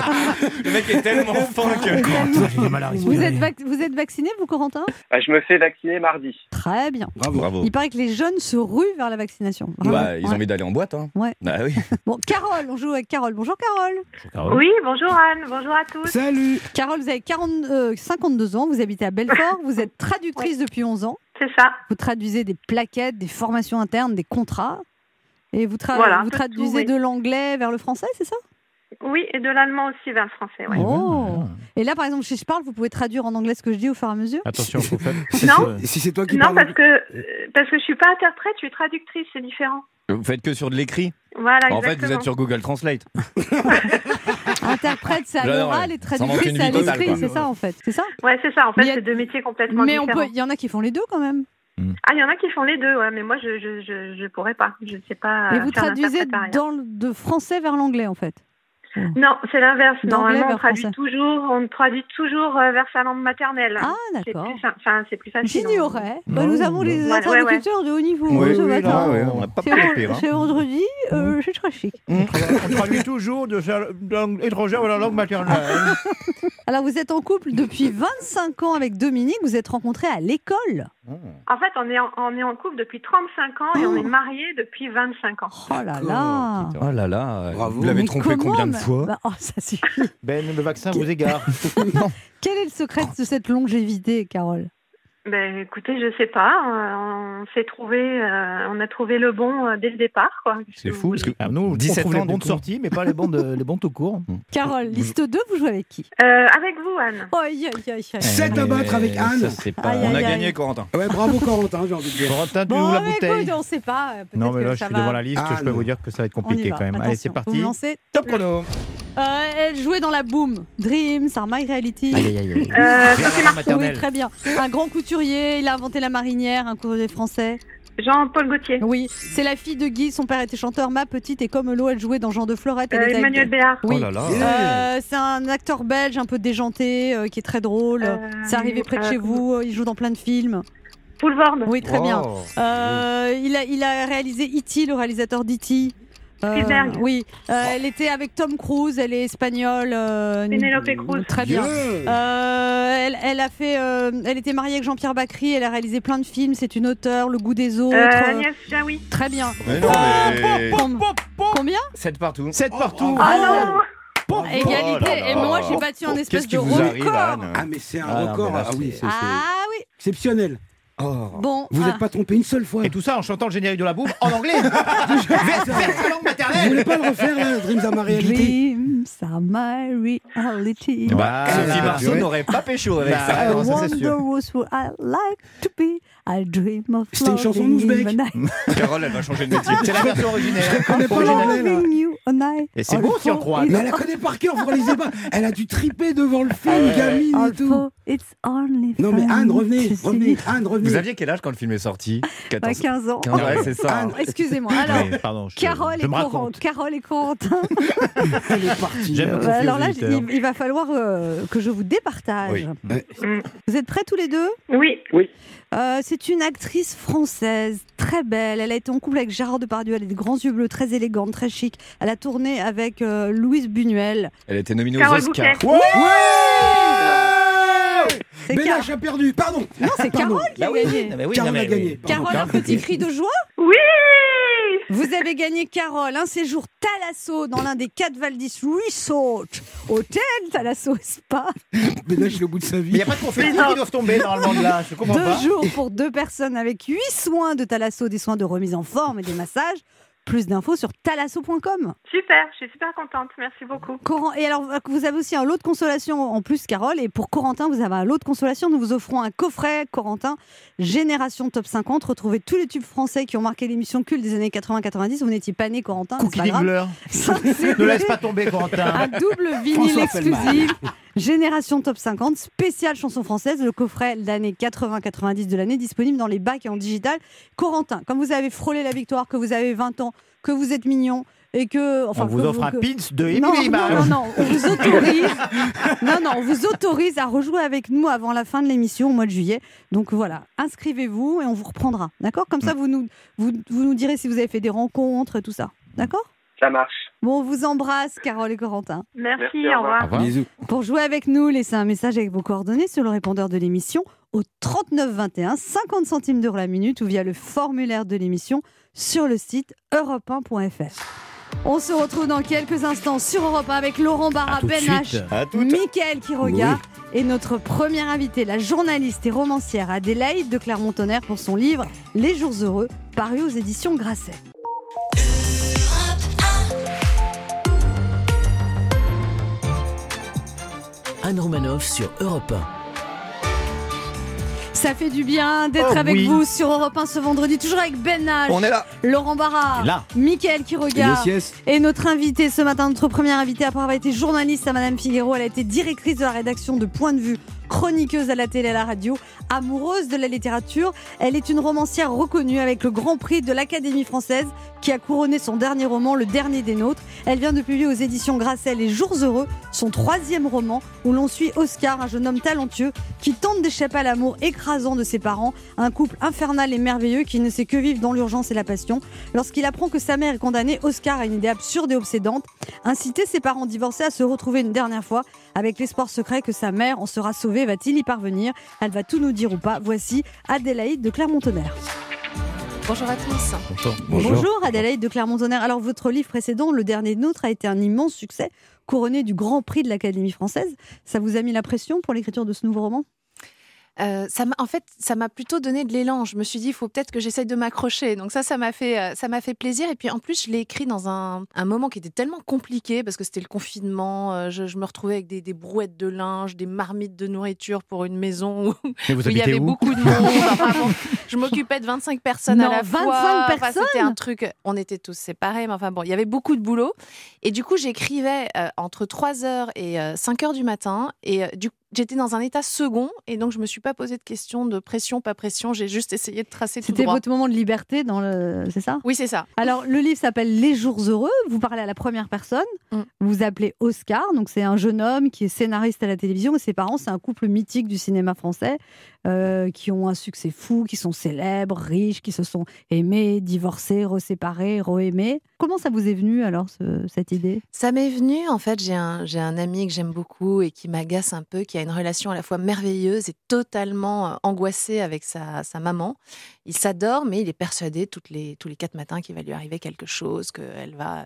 Speaker 3: Le mec est tellement fin que.
Speaker 2: Vous êtes, vous êtes vacciné, vous, Corentin?
Speaker 7: Bah, je me fais vacciner mardi.
Speaker 2: Très bien.
Speaker 4: Bravo.
Speaker 3: Bravo.
Speaker 2: Il paraît que les jeunes se rue vers la vaccination.
Speaker 3: Bah, ils ont
Speaker 2: Ouais.
Speaker 3: envie d'aller en boîte. Hein.
Speaker 2: Ouais.
Speaker 3: Bah oui.
Speaker 2: Bon, Carole, on joue avec Carole. Bonjour Carole.
Speaker 8: Oui, bonjour Anne, bonjour à tous.
Speaker 4: Salut
Speaker 2: Carole, vous avez 40, euh, 52 ans, vous habitez à Belfort, vous êtes traductrice depuis 11 ans.
Speaker 8: C'est ça.
Speaker 2: Vous traduisez des plaquettes, des formations internes, des contrats. Et vous, tra-
Speaker 8: Voilà,
Speaker 2: traduisez
Speaker 8: tout, oui.
Speaker 2: de l'anglais vers le français, c'est ça?
Speaker 8: Oui, et de l'allemand aussi vers le français. ouais.
Speaker 2: Oh Et là, par exemple, si je parle, vous pouvez traduire en anglais ce que je dis au fur et à mesure
Speaker 5: Attention, faut faire.
Speaker 8: Non.
Speaker 4: Si c'est toi qui
Speaker 8: Non,
Speaker 4: parles.
Speaker 8: parce que, euh, parce que je suis pas interprète, je suis traductrice, c'est différent.
Speaker 3: Vous faites que sur de l'écrit.
Speaker 8: Voilà,
Speaker 3: En fait, vous êtes sur Google Translate.
Speaker 2: Interprète, c'est à l'oral et traductrice, c'est à l'écrit, c'est ça en fait. C'est ça
Speaker 8: Ouais, c'est ça. En fait,
Speaker 2: Mais il y a-
Speaker 8: c'est deux métiers complètement
Speaker 2: Mais on
Speaker 8: différents.
Speaker 2: peut, il y en a qui font les deux quand même.
Speaker 8: Ah, il y en a qui font les deux, ouais, mais moi, je je, je, je pourrais pas. Je sais pas.
Speaker 2: Et
Speaker 8: euh,
Speaker 2: vous traduisez
Speaker 8: l'interprétariat.
Speaker 2: dans le- de français vers l'anglais en fait.
Speaker 8: Non, c'est l'inverse. Normalement,
Speaker 2: vers
Speaker 8: on traduit
Speaker 2: français.
Speaker 8: toujours, on traduit toujours euh, vers sa langue maternelle.
Speaker 2: Ah
Speaker 8: c'est
Speaker 2: d'accord.
Speaker 8: plus, sim- enfin, c'est plus facile.
Speaker 2: J'ignorais. Bah,
Speaker 5: Non,
Speaker 2: nous avons les
Speaker 8: Ouais, ouais,
Speaker 2: interlocuteurs de haut niveau
Speaker 3: Oui,
Speaker 2: ce
Speaker 3: oui,
Speaker 2: matin. C'est
Speaker 3: hein.
Speaker 2: c'est vendredi, euh, c'est très chic.
Speaker 5: On traduit toujours de sa langue étrangère à la langue maternelle.
Speaker 2: Alors vous êtes en couple depuis 25 ans avec Dominique, vous êtes rencontrés à l'école.
Speaker 8: En fait, on est en, on est en couple depuis 35 ans et on est mariés depuis 25 ans.
Speaker 2: Oh là là
Speaker 3: Oh là là.
Speaker 4: Bravo.
Speaker 3: Vous l'avez
Speaker 2: Mais
Speaker 3: trompé
Speaker 2: comment,
Speaker 3: combien de
Speaker 2: mais-
Speaker 3: fois
Speaker 2: Bah, Oh ça suffit.
Speaker 5: Ben, le vaccin vous égare.
Speaker 2: Quel est le secret de cette longévité, Carole?
Speaker 8: Ben, écoutez, je sais pas. euh, on s'est trouvé, euh, on a trouvé le bon euh, dès le départ, quoi.
Speaker 3: C'est fou parce que
Speaker 5: Ah, nous,
Speaker 3: 17
Speaker 5: on trouve les
Speaker 3: ans,
Speaker 5: bons
Speaker 3: du
Speaker 5: de
Speaker 3: coup.
Speaker 5: sortie, mais pas les bons, de, les bons tout court.
Speaker 2: Carole, liste 2, vous jouez avec qui?
Speaker 8: Euh, avec vous, Anne.
Speaker 2: Oh, aïe, aïe, aïe, aïe.
Speaker 4: Sept à battre avec Anne.
Speaker 5: Ça, c'est pas...
Speaker 2: Aïe,
Speaker 3: on a
Speaker 2: aïe,
Speaker 3: gagné,
Speaker 2: aïe.
Speaker 3: Corentin.
Speaker 4: Ouais, bravo Corentin, j'ai envie de dire.
Speaker 5: Corentin, tu
Speaker 2: Bon,
Speaker 5: ouvres la
Speaker 2: mais
Speaker 5: bouteille
Speaker 2: écoute, on sait pas. euh, peut-être
Speaker 5: Non, mais
Speaker 2: que
Speaker 5: là, je
Speaker 2: ça
Speaker 5: suis
Speaker 2: va-
Speaker 5: devant la liste,
Speaker 4: Ah,
Speaker 5: je peux
Speaker 4: non.
Speaker 5: vous dire que ça va être
Speaker 2: On y
Speaker 5: compliqué
Speaker 2: va.
Speaker 5: quand même. Allez,
Speaker 2: Attention,
Speaker 5: c'est
Speaker 2: Vous
Speaker 5: parti.
Speaker 2: me lancez.
Speaker 3: Top chrono.
Speaker 2: Euh, elle jouait dans la Boom, Dreams, Are My Reality.
Speaker 5: Aïe, aïe, aïe, aïe.
Speaker 8: Euh, Sophie Marceau.
Speaker 2: Oui, très bien. Un grand couturier, il a inventé la marinière, un courrier français.
Speaker 8: Jean-Paul Gaultier.
Speaker 2: Oui, c'est la fille de Guy, son père était chanteur, ma petite, et comme l'eau, elle jouait dans Jean de Fleurette. Elle
Speaker 8: Euh, Emmanuel Béard.
Speaker 2: Oui.
Speaker 3: Oh là là.
Speaker 2: Euh, c'est un acteur belge un peu déjanté, euh, qui est très drôle.
Speaker 8: Euh,
Speaker 2: c'est arrivé près de chez vous, il joue dans plein de films.
Speaker 8: Poulvord.
Speaker 2: Oui, très bien. Il, a, il a réalisé E.T., le réalisateur d'E.T. Euh,
Speaker 8: Spielberg.
Speaker 2: oui, Euh, elle était avec Tom Cruise, elle est espagnole. euh,
Speaker 8: Pénélope Cruz.
Speaker 2: Très bien. Euh, elle, elle a fait, euh, elle était mariée avec Jean-Pierre Bacry, elle a réalisé plein de films, c'est une auteure, Le goût des autres.
Speaker 8: Euh,
Speaker 2: euh,
Speaker 8: Agnès Jaoui.
Speaker 2: Très bien. Combien
Speaker 3: 7 partout.
Speaker 5: 7 partout.
Speaker 8: Ah non
Speaker 3: Oh
Speaker 2: Égalité.
Speaker 3: là là.
Speaker 2: Et moi, j'ai battu un espèce de
Speaker 3: arrive,
Speaker 2: record.
Speaker 4: Ah, mais c'est un
Speaker 5: Ah,
Speaker 4: record.
Speaker 5: là,
Speaker 4: Ah oui,
Speaker 5: c'est-
Speaker 2: Ah oui.
Speaker 4: exceptionnel.
Speaker 3: Oh.
Speaker 2: Bon.
Speaker 4: Vous
Speaker 2: ah.
Speaker 4: n'êtes pas trompé une seule fois.
Speaker 5: Et tout ça en chantant le générique de la bouffe en anglais. vers, vers sa langue
Speaker 4: Vous
Speaker 5: maternelle.
Speaker 4: voulez pas le refaire, là, Dreams are my reality
Speaker 2: Dreams are my reality.
Speaker 3: Bah,
Speaker 5: Ah,
Speaker 3: Sophie Marceau n'aurait pas pécho avec
Speaker 5: Bah,
Speaker 3: ça.
Speaker 2: I
Speaker 5: non, ça, c'est sûr.
Speaker 2: wonder what I like to be. I dream of
Speaker 4: C'était une chanson ouzbek.
Speaker 3: Carole, elle va changer de métier.
Speaker 5: C'est la version originelle.
Speaker 4: Je connais pas
Speaker 5: Originale.
Speaker 4: L'anglais, là.
Speaker 2: Loving you and I-
Speaker 5: Et c'est
Speaker 2: All
Speaker 5: beau si on croit.
Speaker 2: it's-
Speaker 4: Mais elle la connaît par cœur, vous réalisez pas. Elle a dû triper devant le film, gamine et tout.
Speaker 2: it's only
Speaker 4: Non, mais Anne, revenez, revenez, Anne,
Speaker 3: Vous
Speaker 4: revenez.
Speaker 3: aviez quel âge quand le film est sorti?
Speaker 2: À
Speaker 3: 14
Speaker 2: 15 ans.
Speaker 3: Ouais, c'est ça.
Speaker 2: Oh, Excusez-moi. Alors,
Speaker 5: Mais, pardon, je,
Speaker 2: Carole,
Speaker 5: je
Speaker 2: et
Speaker 5: me
Speaker 2: Corentin,
Speaker 5: raconte.
Speaker 2: Carole et Corentin.
Speaker 4: Elle est partie.
Speaker 5: J'aime
Speaker 2: Euh,
Speaker 5: confier
Speaker 2: alors là, il, il va falloir euh, que je vous départage.
Speaker 3: Oui.
Speaker 8: Mm.
Speaker 2: Vous êtes prêts tous les deux?
Speaker 8: Oui.
Speaker 2: Euh, C'est une actrice française, très belle. Elle a été en couple avec Gérard Depardieu. Elle a des grands yeux bleus, très élégante, très chic. Elle a tourné avec euh, Louise Buñuel.
Speaker 3: Elle était nominée aux
Speaker 8: Carole
Speaker 3: Oscars.
Speaker 8: Bouquet.
Speaker 4: Bénache
Speaker 2: Car-
Speaker 4: a perdu, pardon.
Speaker 2: Non, c'est
Speaker 4: Pardon.
Speaker 2: Carole qui
Speaker 5: Bah
Speaker 2: a
Speaker 5: oui,
Speaker 2: gagné.
Speaker 5: non, mais oui,
Speaker 4: Carole
Speaker 5: non,
Speaker 4: a gagné.
Speaker 5: oui.
Speaker 4: Pardon,
Speaker 2: Carole, un
Speaker 4: Carole.
Speaker 2: petit cri de joie
Speaker 8: Oui
Speaker 2: Vous avez gagné, Carole, un séjour Thalasso dans l'un des quatre Valdis Resort. Hôtel Thalasso Spa.
Speaker 4: Bénache, il est au bout de sa
Speaker 5: Mais il
Speaker 4: vie.
Speaker 5: n'y a pas de confettis qui doivent tomber normalement de là. Je comprends
Speaker 2: Deux
Speaker 5: pas.
Speaker 2: jours pour deux personnes avec huit soins de Thalasso, des soins de remise en forme et des massages. Plus d'infos sur thalasso.com.
Speaker 8: Super, je suis super contente. Merci beaucoup.
Speaker 2: Coran- Et alors, vous avez aussi un lot de consolation en plus, Carole. Et pour Corentin, vous avez un lot de consolation. Nous vous offrons un coffret Corentin Génération Top 50. Retrouvez tous les tubes français qui ont marqué l'émission culte des années 80-90. Vous n'étiez pas né, Corentin.
Speaker 5: Cookie
Speaker 2: pas grave.
Speaker 5: Ne laisse pas tomber, Corentin.
Speaker 2: un double vinyle exclusif. Génération Top 50, spéciale chanson française, le coffret d'année 80-90 de l'année, disponible dans les bacs et en digital. Corentin, comme vous avez frôlé la victoire, que vous avez 20 ans, que vous êtes mignon et que. Enfin,
Speaker 5: On vous
Speaker 2: que
Speaker 5: offre un
Speaker 2: que-
Speaker 5: pins de
Speaker 2: non,
Speaker 5: Émilie
Speaker 2: non, non,
Speaker 5: Image.
Speaker 2: non, on vous autorise. non, non, on vous autorise à rejouer avec nous avant la fin de l'émission au mois de juillet. Donc voilà, inscrivez-vous et on vous reprendra. D'accord? Comme ça, vous nous, vous, vous nous direz si vous avez fait des rencontres et tout ça. D'accord?
Speaker 7: Ça marche.
Speaker 2: Bon, on vous embrasse, Carole et Corentin.
Speaker 8: Merci,
Speaker 7: Merci, au
Speaker 8: au revoir.
Speaker 3: revoir.
Speaker 4: Bisous.
Speaker 2: Pour jouer avec nous, laissez un message avec vos coordonnées sur le répondeur de l'émission au 39 21, 50 centimes d'euros la minute ou via le formulaire de l'émission sur le site europe1.fr. On se retrouve dans quelques instants sur Europe 1 avec Laurent Barra, Ben. H. Mickaël Quiroga et notre première invitée, la journaliste et romancière Adélaïde de Clermont-Tonnerre pour son livre Les Jours Heureux, paru aux éditions Grasset.
Speaker 1: Anne Romanoff sur Europe
Speaker 2: Ça fait du bien d'être
Speaker 3: Oh
Speaker 2: avec
Speaker 3: oui.
Speaker 2: vous sur Europe 1 ce vendredi, toujours avec Ben H,
Speaker 3: On est là.
Speaker 2: Laurent Barra,
Speaker 5: là.
Speaker 2: Mickaël Quiroga.
Speaker 4: Yes, yes.
Speaker 2: Et notre invitée ce matin, notre première invitée, après avoir été journaliste à Madame Figaro, elle a été directrice de la rédaction de Point de vue, chroniqueuse à la télé et à la radio, amoureuse de la littérature. Elle est une romancière reconnue avec le Grand Prix de l'Académie française qui a couronné son dernier roman, Le Dernier des Nôtres. Elle vient de publier aux éditions Grasset Les Jours Heureux, son troisième roman où l'on suit Oscar, un jeune homme talentueux qui tente d'échapper à l'amour écrasant de ses parents, un couple infernal et merveilleux qui ne sait que vivre dans l'urgence et la passion. Lorsqu'il apprend que sa mère est condamnée, Oscar a une idée absurde et obsédante, inciter ses parents divorcés à se retrouver une dernière fois avec l'espoir secret que sa mère en sera sauvée. Va-t-il y parvenir Elle va tout nous dire ou pas. Voici Adélaïde de Clermont-Tonnerre.
Speaker 9: Bonjour à tous.
Speaker 2: Bonjour. Adélaïde de Clermont-Tonnerre. Alors votre livre précédent, Le Dernier Nôtre, a été un immense succès, couronné du Grand Prix de l'Académie française. Ça vous a mis la pression pour l'écriture de ce nouveau roman?
Speaker 9: Euh, ça m'a- en fait, ça m'a plutôt donné de l'élan. Je me suis dit, il faut peut-être que j'essaye de m'accrocher. Donc ça, ça m'a fait, euh, ça m'a fait plaisir. Et puis en plus, je l'ai écrit dans un, un moment qui était tellement compliqué parce que c'était le confinement. euh, Je, je me retrouvais avec des, des brouettes de linge, des marmites de nourriture pour une maison où, il y avait beaucoup de monde. Enfin, bon, je m'occupais de 25 personnes à la
Speaker 2: 25
Speaker 9: fois. Enfin,
Speaker 2: personnes
Speaker 9: C'était un truc. On était tous séparés, mais enfin bon, il y avait beaucoup de boulot. Et du coup, j'écrivais euh, entre 3h et 5h du matin. Et euh, du coup, j'étais dans un état second. Et donc, je me suis pas posé de questions de pression, pas pression. J'ai juste essayé de tracer tout
Speaker 2: C'était votre moment de liberté, dans le... c'est ça?
Speaker 9: Oui, c'est ça.
Speaker 2: Alors, le livre s'appelle Les Jours Heureux. Vous parlez à la première personne.
Speaker 9: Mm.
Speaker 2: Vous vous appelez Oscar. Donc, c'est un jeune homme qui est scénariste à la télévision. Et ses parents, c'est un couple mythique du cinéma français euh, qui ont un succès fou, qui sont célèbres, riches, qui se sont aimés, divorcés, reséparés, re-aimés. Comment ça vous est venu alors, ce- cette idée?
Speaker 9: Ça m'est venu, en fait, j'ai un, j'ai un ami que j'aime beaucoup et qui m'agace un peu, qui a une relation à la fois merveilleuse et totalement euh, angoissée avec sa, sa maman. Il s'adore, mais il est persuadé les, tous les quatre matins qu'il va lui arriver quelque chose, qu'elle va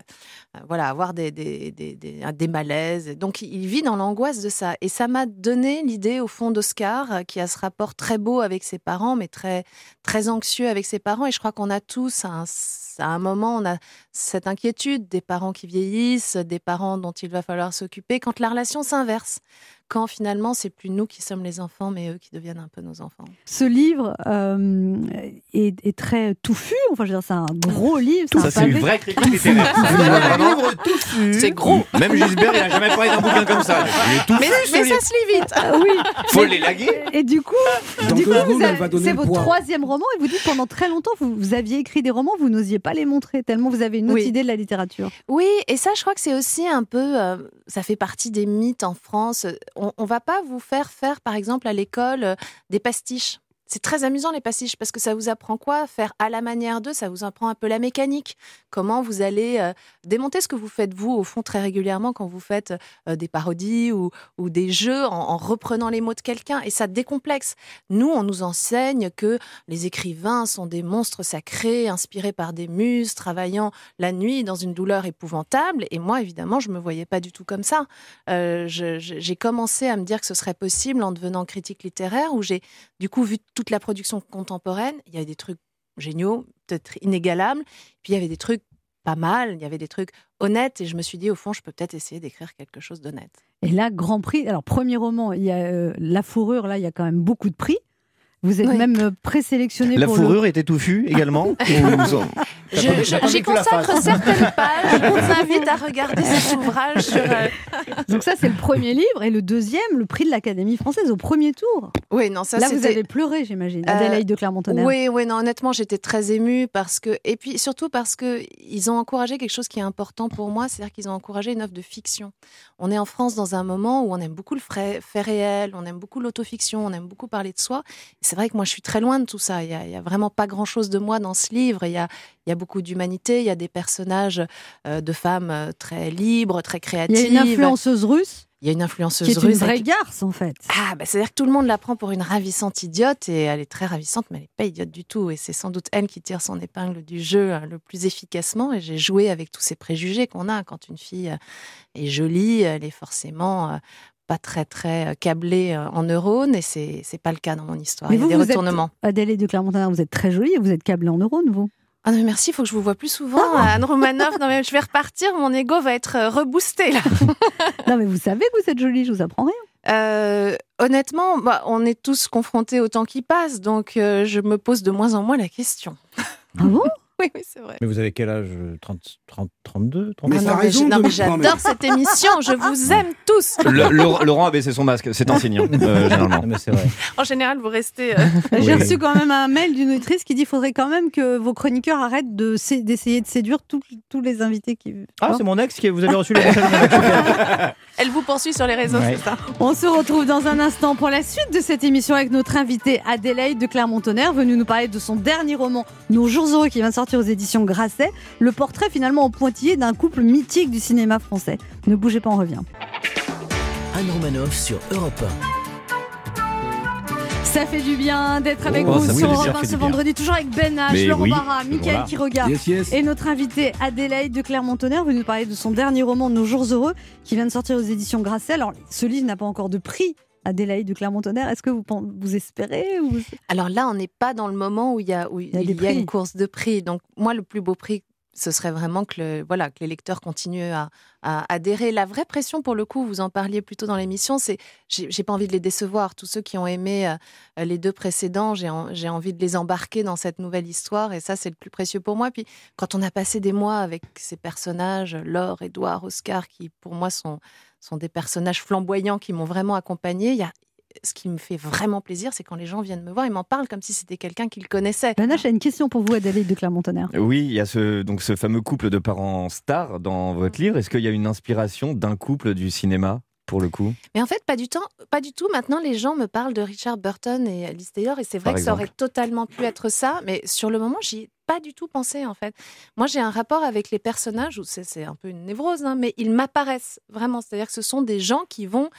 Speaker 9: euh, voilà, avoir des, des, des, des- malaises. Donc il vit dans l'angoisse de ça. Et ça m'a donné l'idée, au fond, d'Oscar, euh, qui a ce rapport très beau avec ses parents, mais très, très anxieux avec ses parents. Et je crois qu'on a tous, un, à un moment, on a cette inquiétude des parents qui vieillissent, des parents dont il va falloir s'occuper, quand la relation s'inverse, quand finalement c'est plus nous qui sommes les enfants, mais eux qui deviennent un peu nos enfants.
Speaker 2: Ce livre euh, est, est très touffu. Enfin, je veux dire, c'est un gros livre.
Speaker 3: Ça,
Speaker 2: un
Speaker 3: c'est une vraie critique littéraire. Un livre touffu.
Speaker 9: C'est gros.
Speaker 3: Même Gisbert, il a jamais parlé d'un bouquin comme ça. Il est touffu,
Speaker 9: Mais, ça se lit vite.
Speaker 2: Ah oui.
Speaker 3: Faut l'élaguer.
Speaker 2: Et du coup, du
Speaker 4: donner
Speaker 2: c'est votre
Speaker 4: poids.
Speaker 2: troisième roman et vous dites pendant très longtemps vous, vous aviez écrit des romans, vous n'osiez pas les montrer tellement vous avez une autre
Speaker 9: Oui.
Speaker 2: idée de la littérature.
Speaker 9: Oui, et ça, je crois que c'est aussi un peu, euh, ça fait partie des mythes en France. On, on va pas vous faire faire, par exemple, à l'école, euh, des pastiches. C'est très amusant les pastiches parce que ça vous apprend quoi Faire à la manière d'eux, ça vous apprend un peu la mécanique. Comment vous allez euh, démonter ce que vous faites vous au fond très régulièrement quand vous faites euh, des parodies ou, des jeux en, en reprenant les mots de quelqu'un et ça décomplexe. Nous, on nous enseigne que les écrivains sont des monstres sacrés, inspirés par des muses, travaillant la nuit dans une douleur épouvantable. Et moi, évidemment, je me voyais pas du tout comme ça. Euh, j'ai commencé à me dire que ce serait possible en devenant critique littéraire, où j'ai du coup vu toute la production contemporaine. Il y avait des trucs géniaux, peut-être inégalables. Puis il y avait des trucs pas mal, il y avait des trucs honnêtes. Et je me suis dit, au fond, je peux peut-être essayer d'écrire quelque chose d'honnête.
Speaker 2: Et là, Grand Prix. Alors premier roman, il y a euh, La Fourrure. Là, il y a quand même beaucoup de prix. Vous êtes
Speaker 9: Oui.
Speaker 2: même euh, présélectionné
Speaker 3: La
Speaker 2: pour
Speaker 3: fourrure était touffue également.
Speaker 9: J'y consacre certaines pages. Je vous invite à regarder cet ouvrage sur, euh.
Speaker 2: Donc ça, c'est le premier livre et le deuxième, le prix de l'Académie française au premier tour.
Speaker 9: Oui, non, ça
Speaker 2: là, vous avez pleuré, j'imagine.
Speaker 9: Euh,
Speaker 2: Adélaïde de Clermont-Tonnerre.
Speaker 9: Oui, oui, non, honnêtement, j'étais très émue parce que, et puis surtout parce que ils ont encouragé quelque chose qui est important pour moi, c'est-à-dire qu'ils ont encouragé une œuvre de fiction. On est en France dans un moment où on aime beaucoup le fait, fait réel, on aime beaucoup l'autofiction, on aime beaucoup parler de soi. C'est vrai que moi, je suis très loin de tout ça. Il y a, vraiment pas grand-chose de moi dans ce livre. Il y a, il y a beaucoup d'humanité, il y a des personnages euh, de femmes euh, très libres, très
Speaker 2: Il y a
Speaker 9: créatives.
Speaker 2: une influenceuse russe.
Speaker 9: Il y a une influenceuse
Speaker 2: Qui est une
Speaker 9: russe.
Speaker 2: vraie
Speaker 9: avec-
Speaker 2: garce, en fait.
Speaker 9: Ah, bah, c'est-à-dire que tout le monde la prend pour une ravissante idiote et elle est très ravissante, mais elle n'est pas idiote du tout. Et c'est sans doute elle qui tire son épingle du jeu euh, le plus efficacement. Et j'ai joué avec tous ces préjugés qu'on a quand une fille euh, est jolie, elle est forcément pas très très euh, câblée euh, en neurones et c'est c'est pas le cas dans mon histoire.
Speaker 2: Mais
Speaker 9: Il y a
Speaker 2: vous,
Speaker 9: des
Speaker 2: vous êtes-
Speaker 9: retournements.
Speaker 2: Adèle de Clermont-Tonnerre, vous êtes très jolie et vous êtes câblée en neurones, vous?
Speaker 9: Ah non, merci, il faut que je vous vois plus souvent. Anne Romanoff, non mais je vais repartir, mon ego va être euh, reboosté là.
Speaker 2: Non, mais vous savez que vous êtes jolie, je vous apprends rien.
Speaker 9: Euh, honnêtement, bah, on est tous confrontés au temps qui passe, donc euh, je me pose de moins en moins la question.
Speaker 2: Ah bon?
Speaker 9: Oui, oui, c'est vrai.
Speaker 5: Mais vous avez quel âge 30, 30, 32
Speaker 4: Mais
Speaker 9: Ah non, mais
Speaker 4: raison
Speaker 9: non, j'adore cette émission, je vous aime tous.
Speaker 3: Le- le- Laurent a baissé son masque, c'est un signe, euh, généralement.
Speaker 5: Non, mais c'est vrai.
Speaker 9: En général, vous restez. euh,
Speaker 2: J'ai reçu quand même un mail d'une auditrice qui dit qu'il faudrait quand même que vos chroniqueurs arrêtent de d'essayer de séduire tous- les invités qui.
Speaker 5: Ah,
Speaker 2: Hein
Speaker 5: c'est mon ex qui vous avez reçu le message de mon ex. super.
Speaker 9: Elle vous poursuit sur les réseaux,
Speaker 5: Ouais.
Speaker 9: c'est ça
Speaker 2: On se retrouve dans un instant pour la suite de cette émission avec notre invitée Adélaïde de Clermont-Tonnerre, venue nous parler de son dernier roman Nos jours heureux qui vient de sortir aux éditions Grasset, le portrait finalement au pointillé d'un couple mythique du cinéma français. Ne bougez pas, on revient.
Speaker 1: Anne Romanoff sur Europe
Speaker 2: Ça fait du bien d'être avec
Speaker 3: Oh,
Speaker 2: vous sur
Speaker 3: plaisir,
Speaker 2: Europe
Speaker 5: ça
Speaker 2: 1
Speaker 5: fait
Speaker 2: ce vendredi, toujours avec Ben H,
Speaker 3: Mais
Speaker 2: Laurent
Speaker 3: oui,
Speaker 2: Barra, Mickaël
Speaker 3: voilà.
Speaker 2: qui regarde.
Speaker 4: Yes, yes.
Speaker 2: Et notre invitée Adélaïde de Clermont-Tonnerre venue nous parler de son dernier roman Nos jours heureux qui vient de sortir aux éditions Grasset. Alors ce livre n'a pas encore de prix. Adélaïde de Clermont-Tonnerre, est-ce que vous, vous espérez ou...
Speaker 9: Alors là, on n'est pas dans le moment où il y a, où il
Speaker 2: y a des
Speaker 9: y a
Speaker 2: prix.
Speaker 9: une course de prix. Donc, moi, le plus beau prix, ce serait vraiment que, le, voilà, que les lecteurs continuent à, à adhérer. La vraie pression, pour le coup, vous en parliez plus tôt dans l'émission, c'est j'ai pas envie de les décevoir. Tous ceux qui ont aimé euh, les deux précédents, j'ai en- j'ai envie de les embarquer dans cette nouvelle histoire. Et ça, c'est le plus précieux pour moi. Puis, quand on a passé des mois avec ces personnages, Laure, Édouard, Oscar, qui pour moi sont, sont des personnages flamboyants qui m'ont vraiment accompagné, il y a ce qui me fait vraiment plaisir, c'est quand les gens viennent me voir, ils m'en parlent comme si c'était quelqu'un qu'ils connaissaient.
Speaker 2: H a une question pour vous Adélaïde de Clermont-Tonnerre.
Speaker 3: Oui, il y a ce, donc ce fameux couple de parents stars dans votre livre. Est-ce qu'il y a une inspiration d'un couple du cinéma, pour le coup?
Speaker 9: Mais en fait, pas du, temps, pas du tout. Maintenant, les gens me parlent de Richard Burton et Alice Taylor, et c'est vrai
Speaker 3: Par
Speaker 9: que ça aurait totalement pu être ça, mais sur le moment, j'y ai pas du tout pensé, en fait. Moi, j'ai un rapport avec les personnages, où c'est c'est un peu une névrose, hein, mais ils m'apparaissent vraiment. C'est-à-dire que ce sont des gens qui vont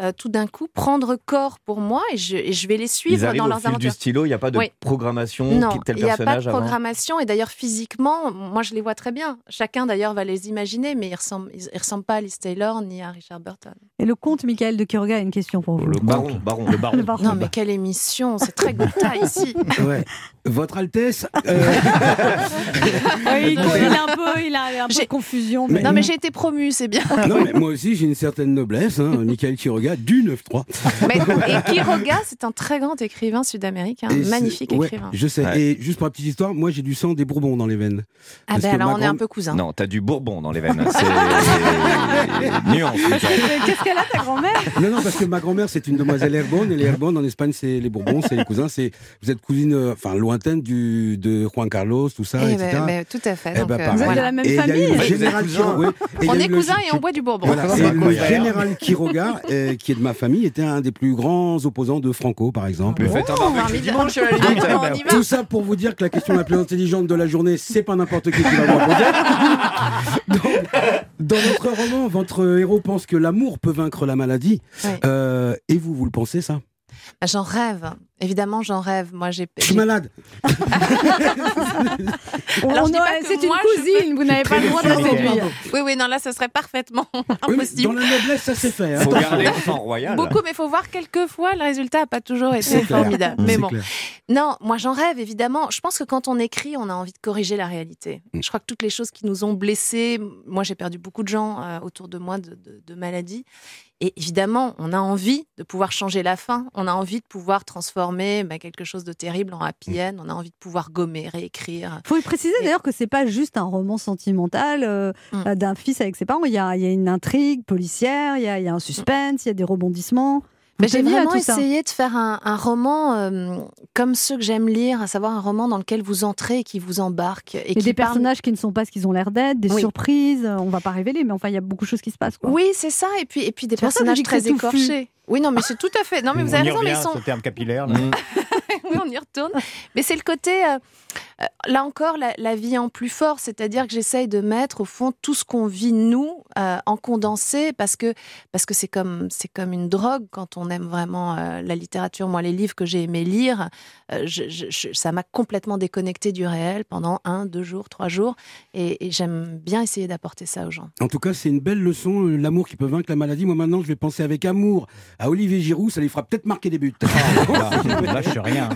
Speaker 9: euh, tout d'un coup prendre corps pour moi, et je, et je vais les suivre dans
Speaker 3: au
Speaker 9: leurs
Speaker 3: fil du
Speaker 9: aventures.
Speaker 3: stylo, il n'y a pas de
Speaker 9: Oui.
Speaker 3: programmation,
Speaker 9: Non, il n'y a pas de
Speaker 3: avant
Speaker 9: programmation. Et d'ailleurs, physiquement, moi, je les vois très bien. Chacun, d'ailleurs, va les imaginer, mais ils ne ressemblent, ils, ils ressemblent pas à Alice Taylor ni à Richard Burton.
Speaker 2: Et le comte Michael de Quiroga a une question pour vous.
Speaker 3: Le baron, baron.
Speaker 5: Le baron.
Speaker 2: Le baron.
Speaker 9: Non, mais quelle émission C'est très Gotha ici.
Speaker 4: Ouais. Votre Altesse, euh,
Speaker 2: Oui, il, il a un peu, il a un peu de confusion.
Speaker 4: Mais-
Speaker 9: Non, mais j'ai été promue, c'est bien.
Speaker 4: non, mais moi aussi j'ai une certaine noblesse, hein, Michael Quiroga, du 9-3.
Speaker 9: Mais- et Quiroga, c'est un très grand écrivain sud-américain, magnifique
Speaker 4: ouais,
Speaker 9: écrivain.
Speaker 4: Je sais.
Speaker 3: Ouais.
Speaker 4: Et juste pour la petite histoire, moi j'ai du sang des Bourbons dans les veines.
Speaker 9: Ah ben alors, on est un peu cousins.
Speaker 3: Non, t'as du bourbon dans les veines. C'est nuance.
Speaker 2: Qu'est-ce qu'elle a, ta grand-mère?
Speaker 4: Non, non, parce que ma grand-mère c'est une demoiselle Herbonne et les Herbonne en Espagne c'est les Bourbons, c'est les cousins. C'est vous êtes cousine, euh, enfin lointaine du de Juan Carlos, tout ça,
Speaker 9: Eh
Speaker 4: etc.
Speaker 9: ben, ben, tout à fait.
Speaker 4: Eh ben,
Speaker 9: euh.
Speaker 2: Vous êtes de la même
Speaker 4: Et il y a eu
Speaker 2: famille
Speaker 4: général. Quiroga. et
Speaker 9: On est
Speaker 4: le-
Speaker 9: cousins et on boit du bourbon.
Speaker 4: Voilà, et le général Quiroga, euh, qui est de ma famille, était un des plus grands opposants de Franco, par exemple.
Speaker 3: Mais faites un barbecue
Speaker 9: formidable.
Speaker 3: dimanche à la limite.
Speaker 9: Ah, y va.
Speaker 4: Tout ça pour vous dire que la question la plus intelligente de la journée, c'est pas n'importe qui qui va vous répondre. Dans votre roman, votre héros pense que l'amour peut vaincre la maladie.
Speaker 9: Ouais.
Speaker 4: Euh, et vous, vous le pensez ça?
Speaker 9: J'en rêve. Évidemment, j'en rêve. Moi, j'ai.
Speaker 4: Je suis malade.
Speaker 9: Alors,
Speaker 2: C'est une
Speaker 9: moi,
Speaker 2: cousine, vous n'avez pas le droit de la séduire.
Speaker 9: Oui, oui, non, là, ça serait parfaitement
Speaker 4: Oui,
Speaker 9: impossible.
Speaker 4: dans la noblesse, ça s'est fait. hein.
Speaker 3: Faut garder le sang royal.
Speaker 9: Beaucoup, mais il faut voir quelquefois, le résultat n'a pas toujours été formidable. Mais bon.
Speaker 4: clair.
Speaker 9: Non, moi j'en rêve évidemment. Je pense que quand on écrit, on a envie de corriger la réalité.
Speaker 4: Mm.
Speaker 9: Je crois que toutes les choses qui nous ont blessés, moi j'ai perdu beaucoup de gens euh, autour de moi de, de, de maladies. Et évidemment, on a envie de pouvoir changer la fin. On a envie de pouvoir transformer bah, quelque chose de terrible en happy
Speaker 4: Mm.
Speaker 9: end. On a envie de pouvoir gommer, réécrire.
Speaker 2: Faut préciser d'ailleurs que c'est pas juste un roman sentimental euh,
Speaker 9: Mm.
Speaker 2: euh, d'un fils avec ses parents. Il y a, il y a une intrigue policière, il y a, il y a un suspense, il y a des rebondissements.
Speaker 9: Mais J'ai vraiment essayé de faire un, un roman euh, comme ceux que j'aime lire, à savoir un roman dans lequel vous entrez et qui vous embarque. Et
Speaker 2: Et
Speaker 9: qui
Speaker 2: des
Speaker 9: parle-
Speaker 2: personnages qui ne sont pas ce qu'ils ont l'air d'être, des
Speaker 9: Oui.
Speaker 2: surprises. euh, On va pas révéler, mais enfin, il y a beaucoup de choses qui se passent. Quoi.
Speaker 9: Oui, c'est ça. Et puis, et puis des personnages très écorchés. Oui, non, mais c'est tout à fait. Non, mais vous
Speaker 5: On
Speaker 9: avez
Speaker 5: y
Speaker 9: raison, mais ils sont.
Speaker 5: ce terme capillaire. là.
Speaker 3: Mm.
Speaker 9: oui, on y retourne. Mais c'est le côté, euh, euh, là encore, la, la vie en plus fort, c'est-à-dire que j'essaye de mettre au fond tout ce qu'on vit nous euh, en condensé, parce que parce que c'est comme c'est comme une drogue quand on aime vraiment euh, la littérature. Moi, les livres que j'ai aimé lire, euh, je- je- je- ça m'a complètement déconnecté du réel pendant un, deux jours, trois jours, et, et j'aime bien essayer d'apporter ça aux gens.
Speaker 4: En tout cas, c'est une belle leçon, l'amour qui peut vaincre la maladie. Moi, maintenant, je vais penser avec amour à Olivier Giroud, ça lui fera peut-être marquer des buts.
Speaker 5: Là, lâche rien.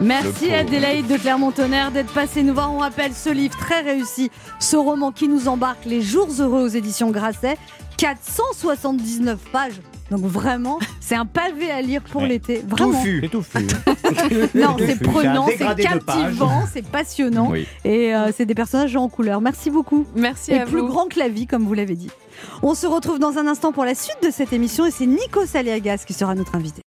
Speaker 2: Merci. Adélaïde de Clermont-Tonnerre d'être passée nous voir. On rappelle ce livre très réussi, ce roman qui nous embarque, Les Jours Heureux aux éditions Grasset. 479 pages. Donc vraiment, c'est un pavé à lire pour
Speaker 5: Ouais.
Speaker 2: l'été. Vraiment.
Speaker 5: C'est touffu.
Speaker 2: Non, c'est prenant, c'est captivant, c'est passionnant.
Speaker 3: Oui.
Speaker 2: Et euh, c'est des personnages en couleur. Merci beaucoup.
Speaker 9: Merci
Speaker 2: Et
Speaker 9: à
Speaker 2: plus
Speaker 9: vous.
Speaker 2: grand que la vie, comme vous l'avez dit. On se retrouve dans un instant pour la suite de cette émission et c'est Nico Saliagas qui sera notre invité.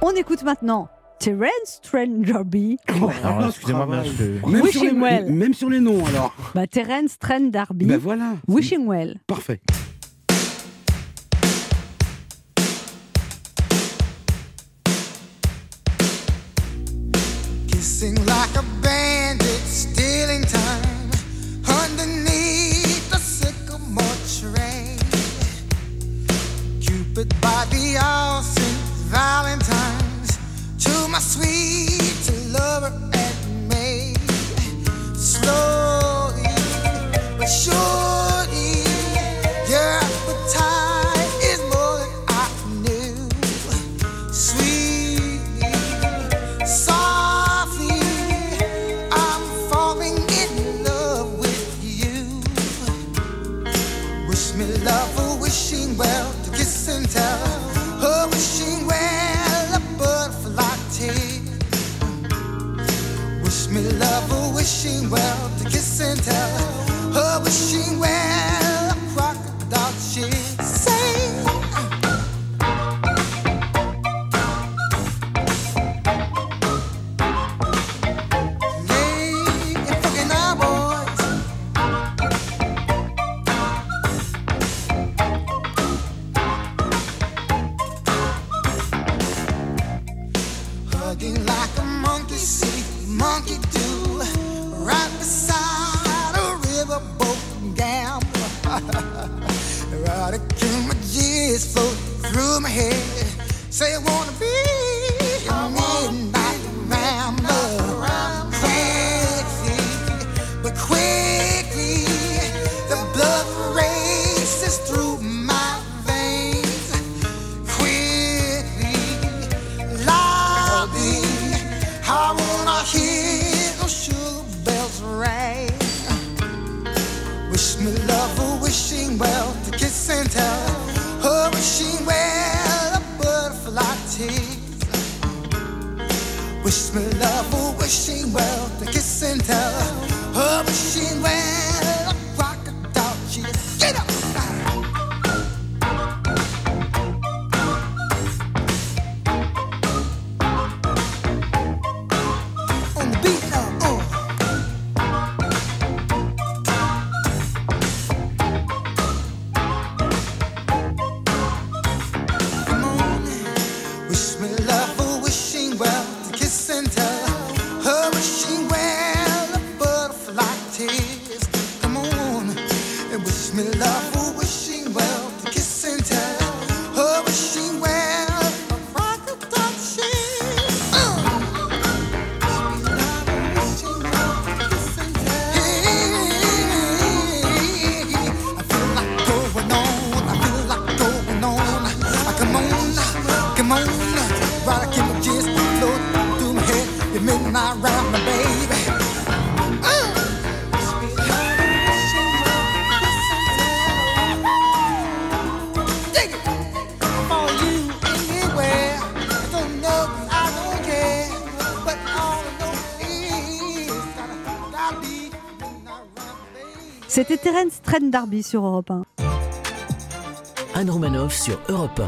Speaker 2: On écoute maintenant Terence Trent D'Arby.
Speaker 5: Alors là, excusez-moi, mais je-
Speaker 4: Même sur, les,
Speaker 2: Wishing well.
Speaker 4: même sur les noms, alors.
Speaker 2: Bah, Terence Trent D'Arby.
Speaker 4: Ben voilà.
Speaker 2: Wishing well.
Speaker 4: Parfait.
Speaker 10: Kissing like a bandit, stealing time underneath the sycamore tree. Cupid by the ocean, Valentine's to my sweet lover and me. Slowly but surely,
Speaker 2: D'Arby sur Europe 1.
Speaker 1: Anne Romanoff sur Europe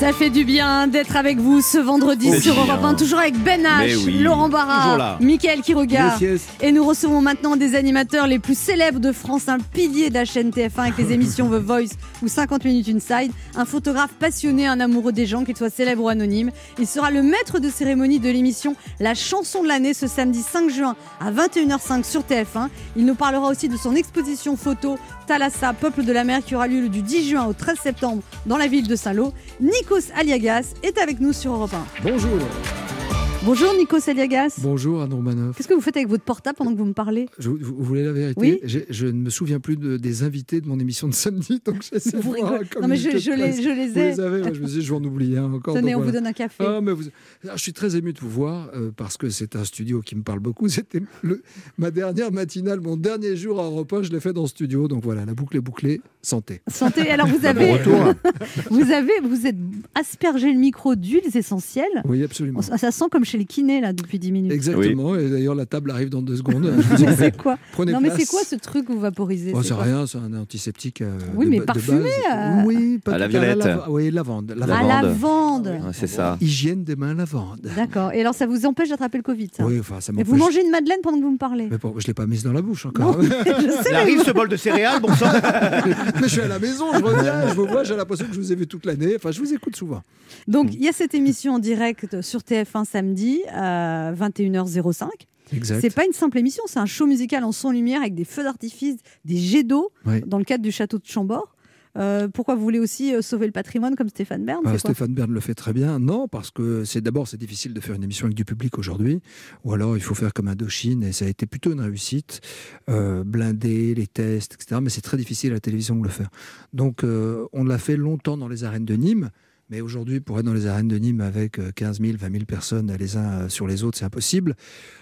Speaker 2: Ça fait du bien d'être avec vous ce vendredi sur. Europe 1, toujours avec Ben H,
Speaker 3: oui,
Speaker 2: Laurent Barra. Mickaël qui regarde.
Speaker 4: Yes, yes.
Speaker 2: Et nous recevons maintenant des animateurs les plus célèbres de France, un pilier de la chaîne TF1 avec les émissions The Voice ou 50 minutes inside, un photographe passionné, un amoureux des gens, qu'il soit célèbre ou anonyme. Il sera le maître de cérémonie de l'émission La chanson de l'année ce samedi 5 juin à 21h05 sur TF1. Il nous parlera aussi de son exposition photo Thalassa, Peuple de la mer, qui aura lieu du 10 juin au 13 septembre dans la ville de Saint-Lô. Nikos Aliagas est avec nous sur Europe 1.
Speaker 11: Bonjour.
Speaker 2: Bonjour Nikos Aliagas.
Speaker 11: Bonjour Anne Romanoff.
Speaker 2: Qu'est-ce que vous faites avec votre portable pendant que vous me parlez?
Speaker 11: Je- vous, vous voulez la vérité?
Speaker 2: Oui.
Speaker 11: Je ne me souviens plus de- des invités de mon émission de samedi, donc j'essaie de
Speaker 2: Vous
Speaker 11: voir un
Speaker 2: rigolez. Non, mais je- les-
Speaker 11: presse.
Speaker 2: je les
Speaker 11: Vous
Speaker 2: ai.
Speaker 11: les avez, ouais, je me suis dit, je vais en oublier un encore.
Speaker 2: Tenez,
Speaker 11: donc
Speaker 2: on vous donne un café.
Speaker 11: Ah, mais vous- Ah, je suis très ému de vous voir euh, parce que c'est un studio qui me parle beaucoup. C'était le- ma dernière matinale, mon dernier jour à Europe 1, je l'ai fait dans ce studio. Donc voilà, la boucle est bouclée. Santé.
Speaker 2: Santé. Alors vous avez,
Speaker 11: Bon retour.
Speaker 2: vous avez, vous êtes aspergé le micro d'huiles essentielles.
Speaker 11: Oui, absolument.
Speaker 2: Ça, ça sent comme chez les kinés là depuis 10 minutes.
Speaker 11: Exactement. Et d'ailleurs, la table arrive dans deux secondes.
Speaker 2: Mais c'est quoi
Speaker 11: Prenez
Speaker 2: Non mais c'est quoi ce truc que vous vaporisez
Speaker 11: Oh,
Speaker 2: C'est
Speaker 11: rien, c'est un antiseptique. euh,
Speaker 2: Oui,
Speaker 11: de
Speaker 2: mais parfumé,
Speaker 11: base.
Speaker 2: euh,
Speaker 11: Oui, pas
Speaker 3: À la
Speaker 11: tout à
Speaker 3: violette.
Speaker 11: lava- Oui, lavande.
Speaker 2: À lavande.
Speaker 3: Ouais, c'est ça.
Speaker 11: Hygiène des mains lavande.
Speaker 2: D'accord. Et alors ça vous empêche d'attraper le Covid ça
Speaker 11: Oui, enfin, ça
Speaker 2: Et
Speaker 11: m'empêche.
Speaker 2: vous mangez une madeleine pendant que vous me parlez
Speaker 11: Mais bon, je l'ai pas mise dans la bouche encore.
Speaker 2: Non, je sais,
Speaker 5: arrive ce bol de céréales, bon sang.
Speaker 11: mais je suis à la maison, je reviens, je vous vois, j'ai l'impression que je vous ai vu toute l'année. Enfin, je vous écoute souvent.
Speaker 2: Donc il y a cette émission en direct sur TF1 samedi à 21h05.
Speaker 11: Exact.
Speaker 2: C'est pas une simple émission, c'est un show musical en son lumière avec des feux d'artifice, des jets d'eau
Speaker 11: Oui.
Speaker 2: dans le cadre du château de Chambord. Euh, pourquoi vous voulez aussi euh, sauver le patrimoine comme Stéphane Bern
Speaker 11: Ah, Stéphane Bern le fait très bien. Non, parce que c'est d'abord c'est difficile de faire une émission avec du public aujourd'hui, ou alors il faut faire comme Indochine et ça a été plutôt une réussite, euh, blinder les tests, etc. Mais c'est très difficile à la télévision de le faire. Donc euh, on l'a fait longtemps dans les arènes de Nîmes. Mais aujourd'hui, pour être dans les arènes de Nîmes avec euh, 15 000, 20 000 personnes les uns euh, sur les autres, c'est impossible.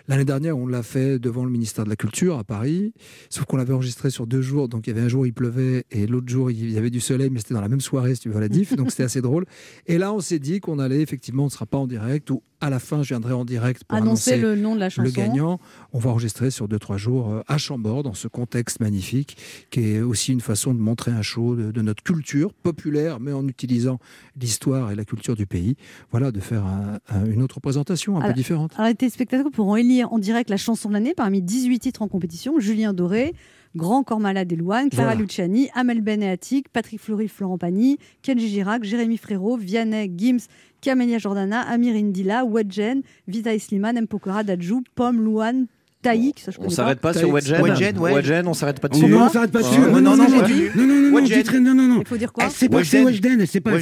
Speaker 11: L'année dernière, on l'a fait devant le ministère de la Culture à Paris, sauf qu'on l'avait enregistré sur deux jours. Donc il y avait un jour, il pleuvait, et l'autre jour, il y avait du soleil, mais c'était dans la même soirée, si tu veux, à la diff. Donc c'était assez drôle. Et là, on s'est dit qu'on allait, effectivement, on ne sera pas en direct, ou à la fin, je viendrai en direct pour
Speaker 2: Annoncer
Speaker 11: annoncer
Speaker 2: le nom de la chanson.
Speaker 11: le gagnant. On va enregistrer sur deux, trois jours euh, à Chambord, dans ce contexte magnifique, qui est aussi une façon de montrer un show de, de notre culture populaire, mais en utilisant l'histoire et la culture du pays. Voilà, de faire un- un- une autre présentation un
Speaker 2: Alors-
Speaker 11: peu différente.
Speaker 2: Alors, les téléspectateurs pourront élire en direct la chanson de l'année parmi 18 titres en compétition. Julien Doré, Grand Corps Malade et Louane, Clara
Speaker 11: Voilà.
Speaker 2: Luciani, Amel Benéatic, Patrick Fleury, Florent Pagny, Kenji Girac, Jérémy Frérot, Vianney, Gims, Camélia Jordana, Amir Indila, Wedgen, Vita Slimane, M. Pokora, Dadjou, Pomme, Louane, Taïk, ça je
Speaker 3: On s'arrête pas sur Wedgen
Speaker 5: Wedgen, ouais.
Speaker 3: Wedgen, on s'arrête pas dessus.
Speaker 4: Non, on s'arrête pas dessus.
Speaker 3: Ouais.
Speaker 4: Non, non, non, non, non, non, non, non,
Speaker 5: Wedgen.
Speaker 4: dites rien, non, non, non.
Speaker 2: Il faut dire quoi
Speaker 4: Ah, C'est pas c'est Weshden, c'est pas.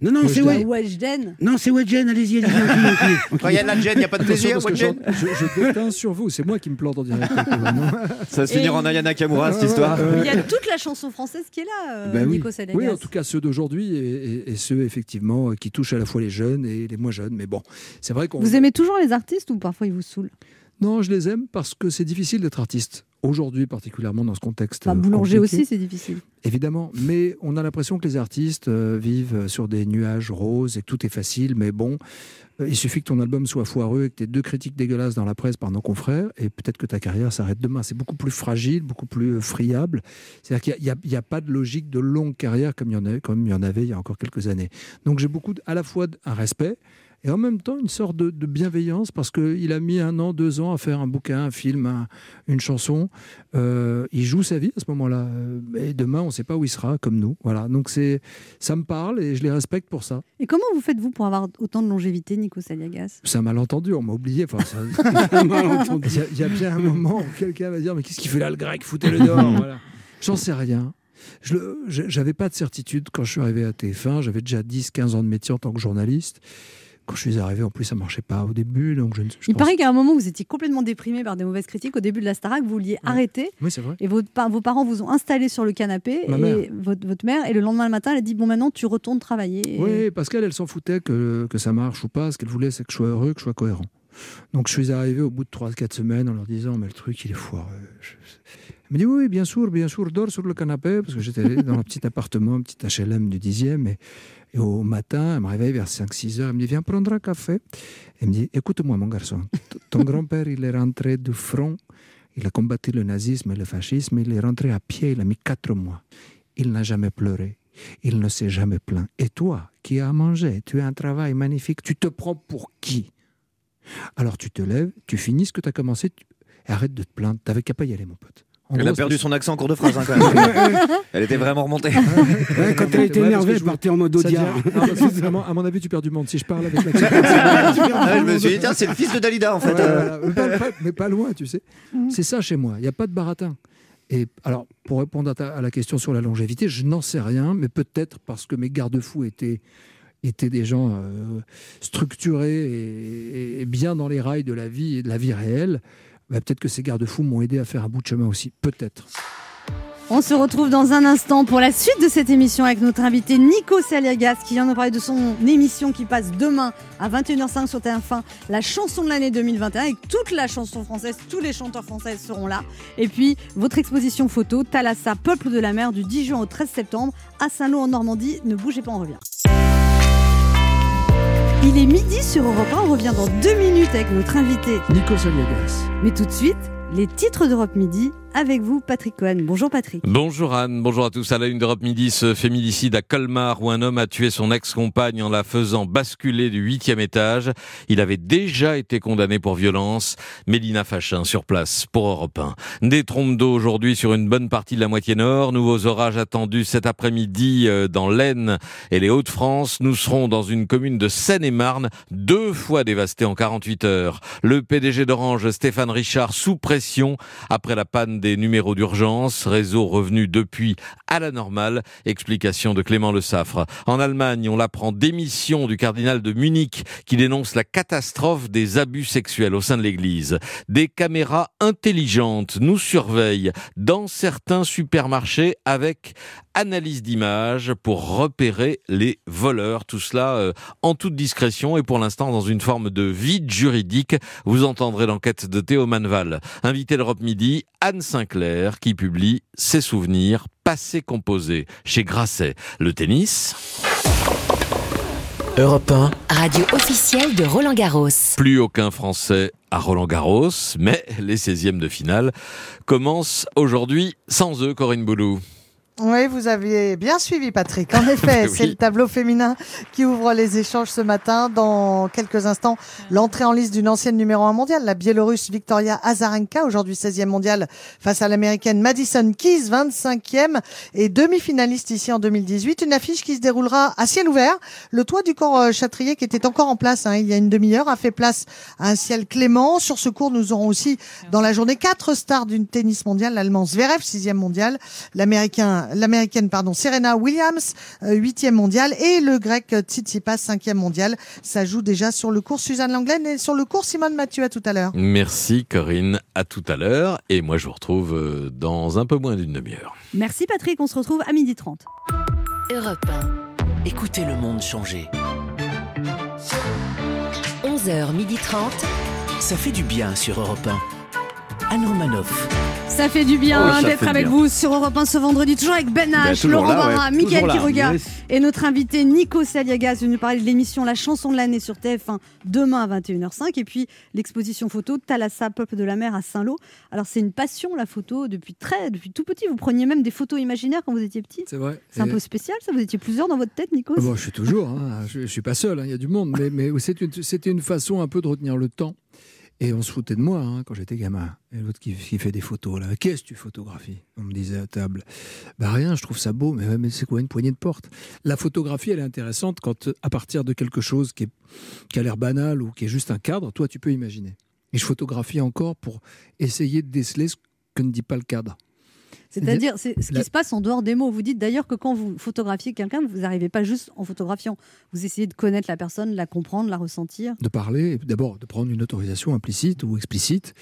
Speaker 4: Non, non, c'est.
Speaker 2: Wedgen.
Speaker 4: Non, c'est Wedgen, allez-y, allez-y.
Speaker 5: Quand il y a de la gêne, il n'y a pas de plaisir. Wedgen.
Speaker 11: je, déteins sur vous. C'est moi qui me plante en direct.
Speaker 3: Ça va se finir en Ayana Kamura, cette histoire.
Speaker 2: Il y a toute la chanson française qui est là, euh,
Speaker 11: Ben oui.
Speaker 2: Nico Salegas.
Speaker 11: Oui, en tout cas ceux d'aujourd'hui et, ceux effectivement euh, qui touchent à la fois les jeunes et les moins jeunes. Mais bon, c'est vrai qu'on.
Speaker 2: Vous aimez toujours les artistes ou parfois ils vous saoulent?
Speaker 11: Non, je les aime parce que c'est difficile d'être artiste. Aujourd'hui, particulièrement dans ce contexte.
Speaker 2: Enfin,
Speaker 11: euh,
Speaker 2: Boulanger
Speaker 11: compliqué.
Speaker 2: aussi, c'est difficile.
Speaker 11: Évidemment, mais on a l'impression que les artistes euh, vivent sur des nuages roses et que tout est facile. Mais bon, euh, il suffit que ton album soit foireux et que tu aies deux critiques dégueulasses dans la presse par nos confrères, et peut-être que ta carrière s'arrête demain. C'est beaucoup plus fragile, beaucoup plus euh, friable. C'est-à-dire qu'il n'y a, pas de logique de longue carrière comme il y en, a, comme il y en avait il y a encore quelques années. Donc j'ai beaucoup, de- à la fois un respect. Et en même temps, une sorte de, de bienveillance parce qu'il a mis un an, deux ans à faire un bouquin, un film, un- une chanson. Euh, il joue sa vie à ce moment-là. Et demain, on ne sait pas où il sera, comme nous. Voilà. Donc c'est, ça me parle et je les respecte pour ça.
Speaker 2: Et comment vous faites-vous pour avoir autant de longévité, Nico Saliagas?
Speaker 11: C'est un malentendu, on m'a oublié. Enfin, ça-
Speaker 4: malentendu.
Speaker 11: Il y, a- il y a bien un moment où quelqu'un va dire Mais qu'est-ce qu'il fait là, le grec? Foutez-le dehors. Voilà. J'en sais rien. Je J'avais pas de certitude quand je suis arrivé à TF1. J'avais déjà 10-15 ans de métier en tant que journaliste. Quand je suis arrivé, en plus, ça marchait pas au début. Donc je, ne- je
Speaker 2: Il
Speaker 11: pense-
Speaker 2: paraît qu'à un moment, vous étiez complètement déprimé par des mauvaises critiques. Au début de la Starac, vous vouliez arrêter.
Speaker 11: Oui, c'est vrai.
Speaker 2: Et vos, pa- vos parents vous ont installé sur le canapé.
Speaker 11: Ma
Speaker 2: et
Speaker 11: mère.
Speaker 2: Votre, votre mère. Et le lendemain matin, elle a dit Bon, maintenant, tu retournes travailler. Et-
Speaker 11: Oui, parce qu'elle, elle s'en foutait que, que ça marche ou pas. Ce qu'elle voulait, c'est que je sois heureux, que je sois cohérent. Donc je suis arrivé au bout de 3-4 semaines en leur disant Mais le truc, il est foireux. Je- Elle me dit Oui, bien sûr, bien sûr, dors sur le canapé, parce que j'étais dans un petit appartement, un petit HLM du 10e. Et, et au matin, elle me réveille vers 5-6 heures. Elle me dit Viens prendre un café. Elle me dit Écoute-moi, mon garçon, ton grand-père, il est rentré du front. Il a combattu le nazisme et le fascisme. Il est rentré à pied. Il a mis 4 mois. Il n'a jamais pleuré. Il ne s'est jamais plaint. Et toi, qui a à manger, tu as un travail magnifique, tu te prends pour qui? Alors tu te lèves, tu finis ce que tu as commencé, tu- et arrête de te plaindre, t'avais qu'à pas y aller mon pote. En
Speaker 3: Elle
Speaker 11: gros,
Speaker 3: a perdu son accent en cours de phrase, hein, quand même. Elle était vraiment remontée.
Speaker 4: Ouais, quand elle était
Speaker 11: Ouais,
Speaker 4: énervée,
Speaker 11: que
Speaker 4: elle
Speaker 11: je-
Speaker 4: partait en mode Audiard.
Speaker 11: à, mon, avis, tu perds du monde. Si je parle avec l'accent.
Speaker 3: Ah, je me suis dit, tiens, c'est le fils de Dalida, en fait.
Speaker 11: Ouais,
Speaker 3: Euh,
Speaker 11: mais, pas, pas- mais pas loin, tu sais. C'est ça chez moi. Il n'y a pas de baratin. Et alors, pour répondre à, ta- à la question sur la longévité, je n'en sais rien, mais peut-être parce que mes garde-fous étaient, étaient des gens euh, structurés et, et bien dans les rails de la vie et de la vie réelle. Bah, peut-être que ces garde-fous m'ont aidé à faire un bout de chemin aussi. Peut-être.
Speaker 2: On se retrouve dans un instant pour la suite de cette émission avec notre invité Nico Saliagas qui vient nous parler de son émission qui passe demain à 21h05 sur TF1, la chanson de l'année 2021 avec toute la chanson française, tous les chanteurs français seront là. Et puis votre exposition photo Thalassa, Peuple de la mer du 10 juin au 13 septembre à Saint-Lô en Normandie. Ne bougez pas, on revient. Il est midi sur Europe 1, on revient dans deux minutes avec notre invité
Speaker 11: Nico Saliagas.
Speaker 2: Mais tout de suite, les titres d'Europe Midi avec vous, Patrick Cohen. Bonjour Patrick.
Speaker 12: Bonjour Anne, bonjour à tous. À la une d'Europe Midi, ce féminicide à Colmar où un homme a tué son ex-compagne en la faisant basculer du huitième étage. Il avait déjà été condamné pour violence. Mélina Fachin sur place pour Europe 1. Des trompes d'eau aujourd'hui sur une bonne partie de la moitié nord. Nouveaux orages attendus cet après-midi euh, dans l'Aisne et les Hauts-de-France. Nous serons dans une commune de Seine-et-Marne, deux fois dévastée en 48 heures. Le PDG d'Orange, Stéphane Richard, sous pression après la panne des numéros d'urgence, réseau revenu depuis à la normale. Explication de Clément Le Saffre. En Allemagne, on l'apprend démission du cardinal de Munich qui dénonce la catastrophe des abus sexuels au sein de l'église. Des caméras intelligentes nous surveillent dans certains supermarchés avec analyse d'images pour repérer les voleurs. Tout cela euh, en toute discrétion et pour l'instant dans une forme de vide juridique. Vous entendrez l'enquête de Théo Manval. Invité l'Europe Midi, Anne Sinclair qui publie ses souvenirs passés composés chez Grasset. Le tennis.
Speaker 1: Europe 1,
Speaker 13: Radio officielle de Roland Garros.
Speaker 12: Plus aucun Français à Roland Garros, mais les 16e de finale commencent aujourd'hui sans eux, Corinne Boulou.
Speaker 14: Oui, vous aviez bien suivi, Patrick. En effet,
Speaker 12: Oui.
Speaker 14: c'est le tableau féminin qui ouvre les échanges ce matin. Dans quelques instants, l'entrée en liste d'une ancienne numéro 1 mondiale, la Biélorusse Victoria Azarenka, aujourd'hui 16e mondiale, face à l'américaine Madison Keys, 25e et demi-finaliste ici en 2018. Une affiche qui se déroulera à ciel ouvert. Le toit du corps euh, Châtrier, qui était encore en place hein, il y a une demi-heure, a fait place à un ciel clément. Sur ce cours, nous aurons aussi dans la journée quatre stars d'une tennis mondiale, l'allemand Zverev, 6e mondial, l'américain, l'américaine, pardon, Serena Williams, euh, 8e mondial, et le grec Tsitsipas, 5e mondial. Ça joue déjà sur le cours Suzanne Langlaine et sur le cours Simone Mathieu à tout à l'heure.
Speaker 12: Merci Corinne, à tout à l'heure. Et moi je vous retrouve euh, dans un peu moins d'une demi-heure.
Speaker 2: Merci Patrick, on se retrouve à 12h30.
Speaker 13: Europe
Speaker 1: écoutez le monde changer.
Speaker 13: 1. 11h30.
Speaker 1: Ça fait du bien sur Europe 1. Anne Romanoff.
Speaker 2: Ça fait du bien
Speaker 1: Oh,
Speaker 2: d'être avec
Speaker 1: bien.
Speaker 2: vous sur Europe 1 ce vendredi, toujours avec Ben
Speaker 1: Ben,
Speaker 2: H,
Speaker 1: toujours
Speaker 2: Laurent
Speaker 1: là,
Speaker 2: Barra,
Speaker 1: ouais.
Speaker 2: Mickaël. Quiroga
Speaker 1: Yes.
Speaker 2: et notre invité Nico Saliagas venu parler de l'émission La chanson de l'année sur TF1 demain à 21h05 et puis l'exposition photo Thalassa, Peuple de la mer à Saint-Lô. Alors c'est une passion la photo depuis très, depuis tout petit. Vous preniez même des photos imaginaires quand vous étiez petit.
Speaker 11: C'est vrai.
Speaker 2: C'est un peu spécial ça, vous étiez plusieurs dans votre tête Nico
Speaker 11: Ah Bon, je suis toujours, hein, je, je suis pas seul, hein, il y a du monde, mais, mais c'est une- c'était une façon un peu de retenir le temps. Et on se foutait de moi hein, quand j'étais gamin. Et l'autre qui, fait des photos là, qu'est-ce que tu photographies? On me disait à table. Bah rien, je trouve ça beau, mais c'est quoi une poignée de porte La photographie, elle est intéressante quand à partir de quelque chose qui, est, qui a l'air banal ou qui est juste un cadre, toi tu peux imaginer. Et je photographie encore pour essayer de déceler ce que ne dit pas le cadre.
Speaker 2: C'est-à-dire, c'est ce qui
Speaker 11: La-
Speaker 2: se passe en dehors des mots. Vous dites d'ailleurs que quand vous photographiez quelqu'un, vous n'arrivez pas juste en photographiant. Vous essayez de connaître la personne, la comprendre, la ressentir.
Speaker 11: de parler, et d'abord de prendre une autorisation implicite ou explicite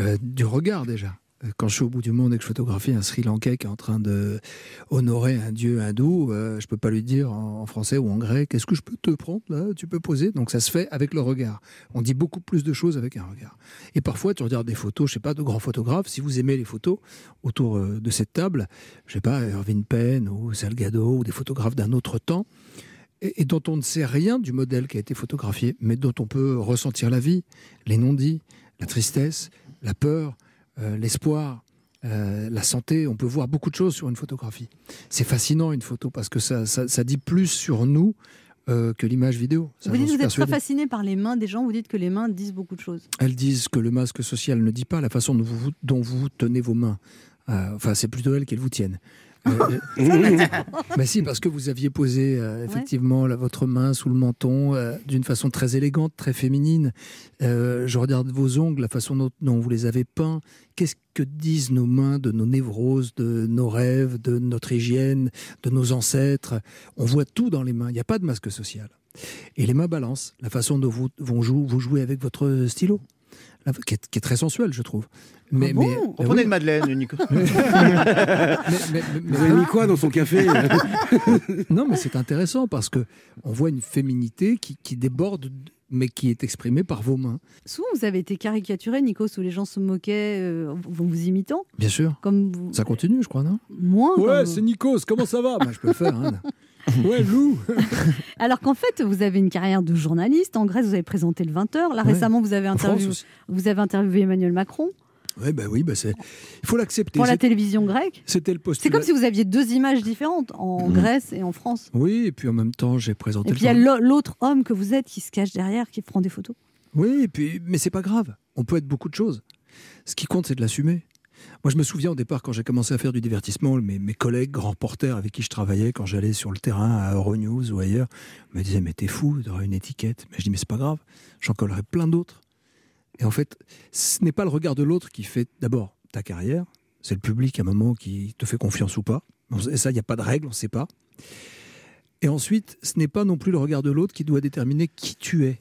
Speaker 11: euh, du regard déjà. Euh, Quand je suis au bout du monde et que je photographie un Sri Lankais qui est en train de honorer un dieu hindou, euh, je peux pas lui dire en, français ou en grec est-ce que je peux te prendre Tu peux poser? Donc ça se fait avec le regard. On dit beaucoup plus de choses avec un regard. Et parfois tu regardes des photos, je sais pas, de grands photographes. Si vous aimez les photos autour euh, de cette table, je sais pas, Irving Penn ou Salgado ou des photographes d'un autre temps et, et dont on ne sait rien du modèle qui a été photographié, mais dont on peut ressentir la vie, les non-dits, la tristesse, la peur, l'espoir, euh, la santé. On peut voir beaucoup de choses sur une photographie. C'est fascinant une photo parce que ça, ça, ça dit plus sur nous euh, que l'image vidéo. Ça,
Speaker 2: Vous dites que vous êtes très fasciné par les mains des gens, vous dites que les mains disent beaucoup de choses.
Speaker 11: Elles disent que le masque social ne dit pas la façon dont vous, dont vous tenez vos mains. Euh, enfin, c'est plutôt elles qu'elles vous tiennent. Bah si, parce que vous aviez posé euh, effectivement votre main sous le menton euh, d'une façon très élégante, très féminine. Euh, je regarde vos ongles, la façon dont, dont vous les avez peints. Qu'est-ce que disent nos mains de nos névroses, de nos rêves, de notre hygiène, de nos ancêtres? On voit tout dans les mains. Il n'y a pas de masque social. Et les mains balancent la façon dont vous, vont jou- vous jouez avec votre stylo, qui, est, qui est très sensuel, je trouve. Mais, mais-
Speaker 5: Reprenez
Speaker 11: oui.
Speaker 5: une Madeleine, Nico.
Speaker 11: Vous avez mis quoi dans son café Non, mais c'est intéressant parce que on voit une féminité qui, qui déborde, mais qui est exprimée par vos mains.
Speaker 2: Souvent, vous avez été caricaturé, Nikos, où les gens se moquaient euh, en vous imitant.
Speaker 11: Bien sûr.
Speaker 2: Comme vous...
Speaker 11: Ça continue, je crois, non?
Speaker 2: Moins.
Speaker 11: Ouais,
Speaker 2: comme-
Speaker 11: c'est Nikos, comment ça va? Bah, Je peux le faire. hein. Ouais, Lou
Speaker 2: Alors qu'en fait, vous avez une carrière de journaliste. En Grèce, vous avez présenté le 20h. Là,
Speaker 11: Ouais.
Speaker 2: récemment, vous avez, interviewé,
Speaker 11: aussi.
Speaker 2: vous avez interviewé Emmanuel Macron
Speaker 11: Ouais, bah oui, bah c'est... il faut l'accepter.
Speaker 2: pour la
Speaker 11: C'est-
Speaker 2: télévision grecque.
Speaker 11: C'était le
Speaker 2: C'est
Speaker 11: postulat.
Speaker 2: comme si vous aviez deux images différentes, en
Speaker 11: Mhm.
Speaker 2: Grèce et en France.
Speaker 11: Oui, et puis en même temps, j'ai présenté
Speaker 2: Et puis il y a l'autre homme que vous êtes qui se cache derrière, qui prend des photos.
Speaker 11: Oui, et puis, mais c'est pas grave. On peut être beaucoup de choses. Ce qui compte, c'est de l'assumer. Moi, je me souviens au départ, quand j'ai commencé à faire du divertissement, mes, collègues, grands reporters avec qui je travaillais, quand j'allais sur le terrain à Euronews ou ailleurs, me disaient Mais t'es fou d'avoir une étiquette. Mais je dis Mais c'est pas grave, j'en collerai plein d'autres. Et en fait, ce n'est pas le regard de l'autre qui fait d'abord ta carrière, c'est le public à un moment qui te fait confiance ou pas. Et ça, il n'y a pas de règle, on ne sait pas. Et ensuite, ce n'est pas non plus le regard de l'autre qui doit déterminer qui tu es.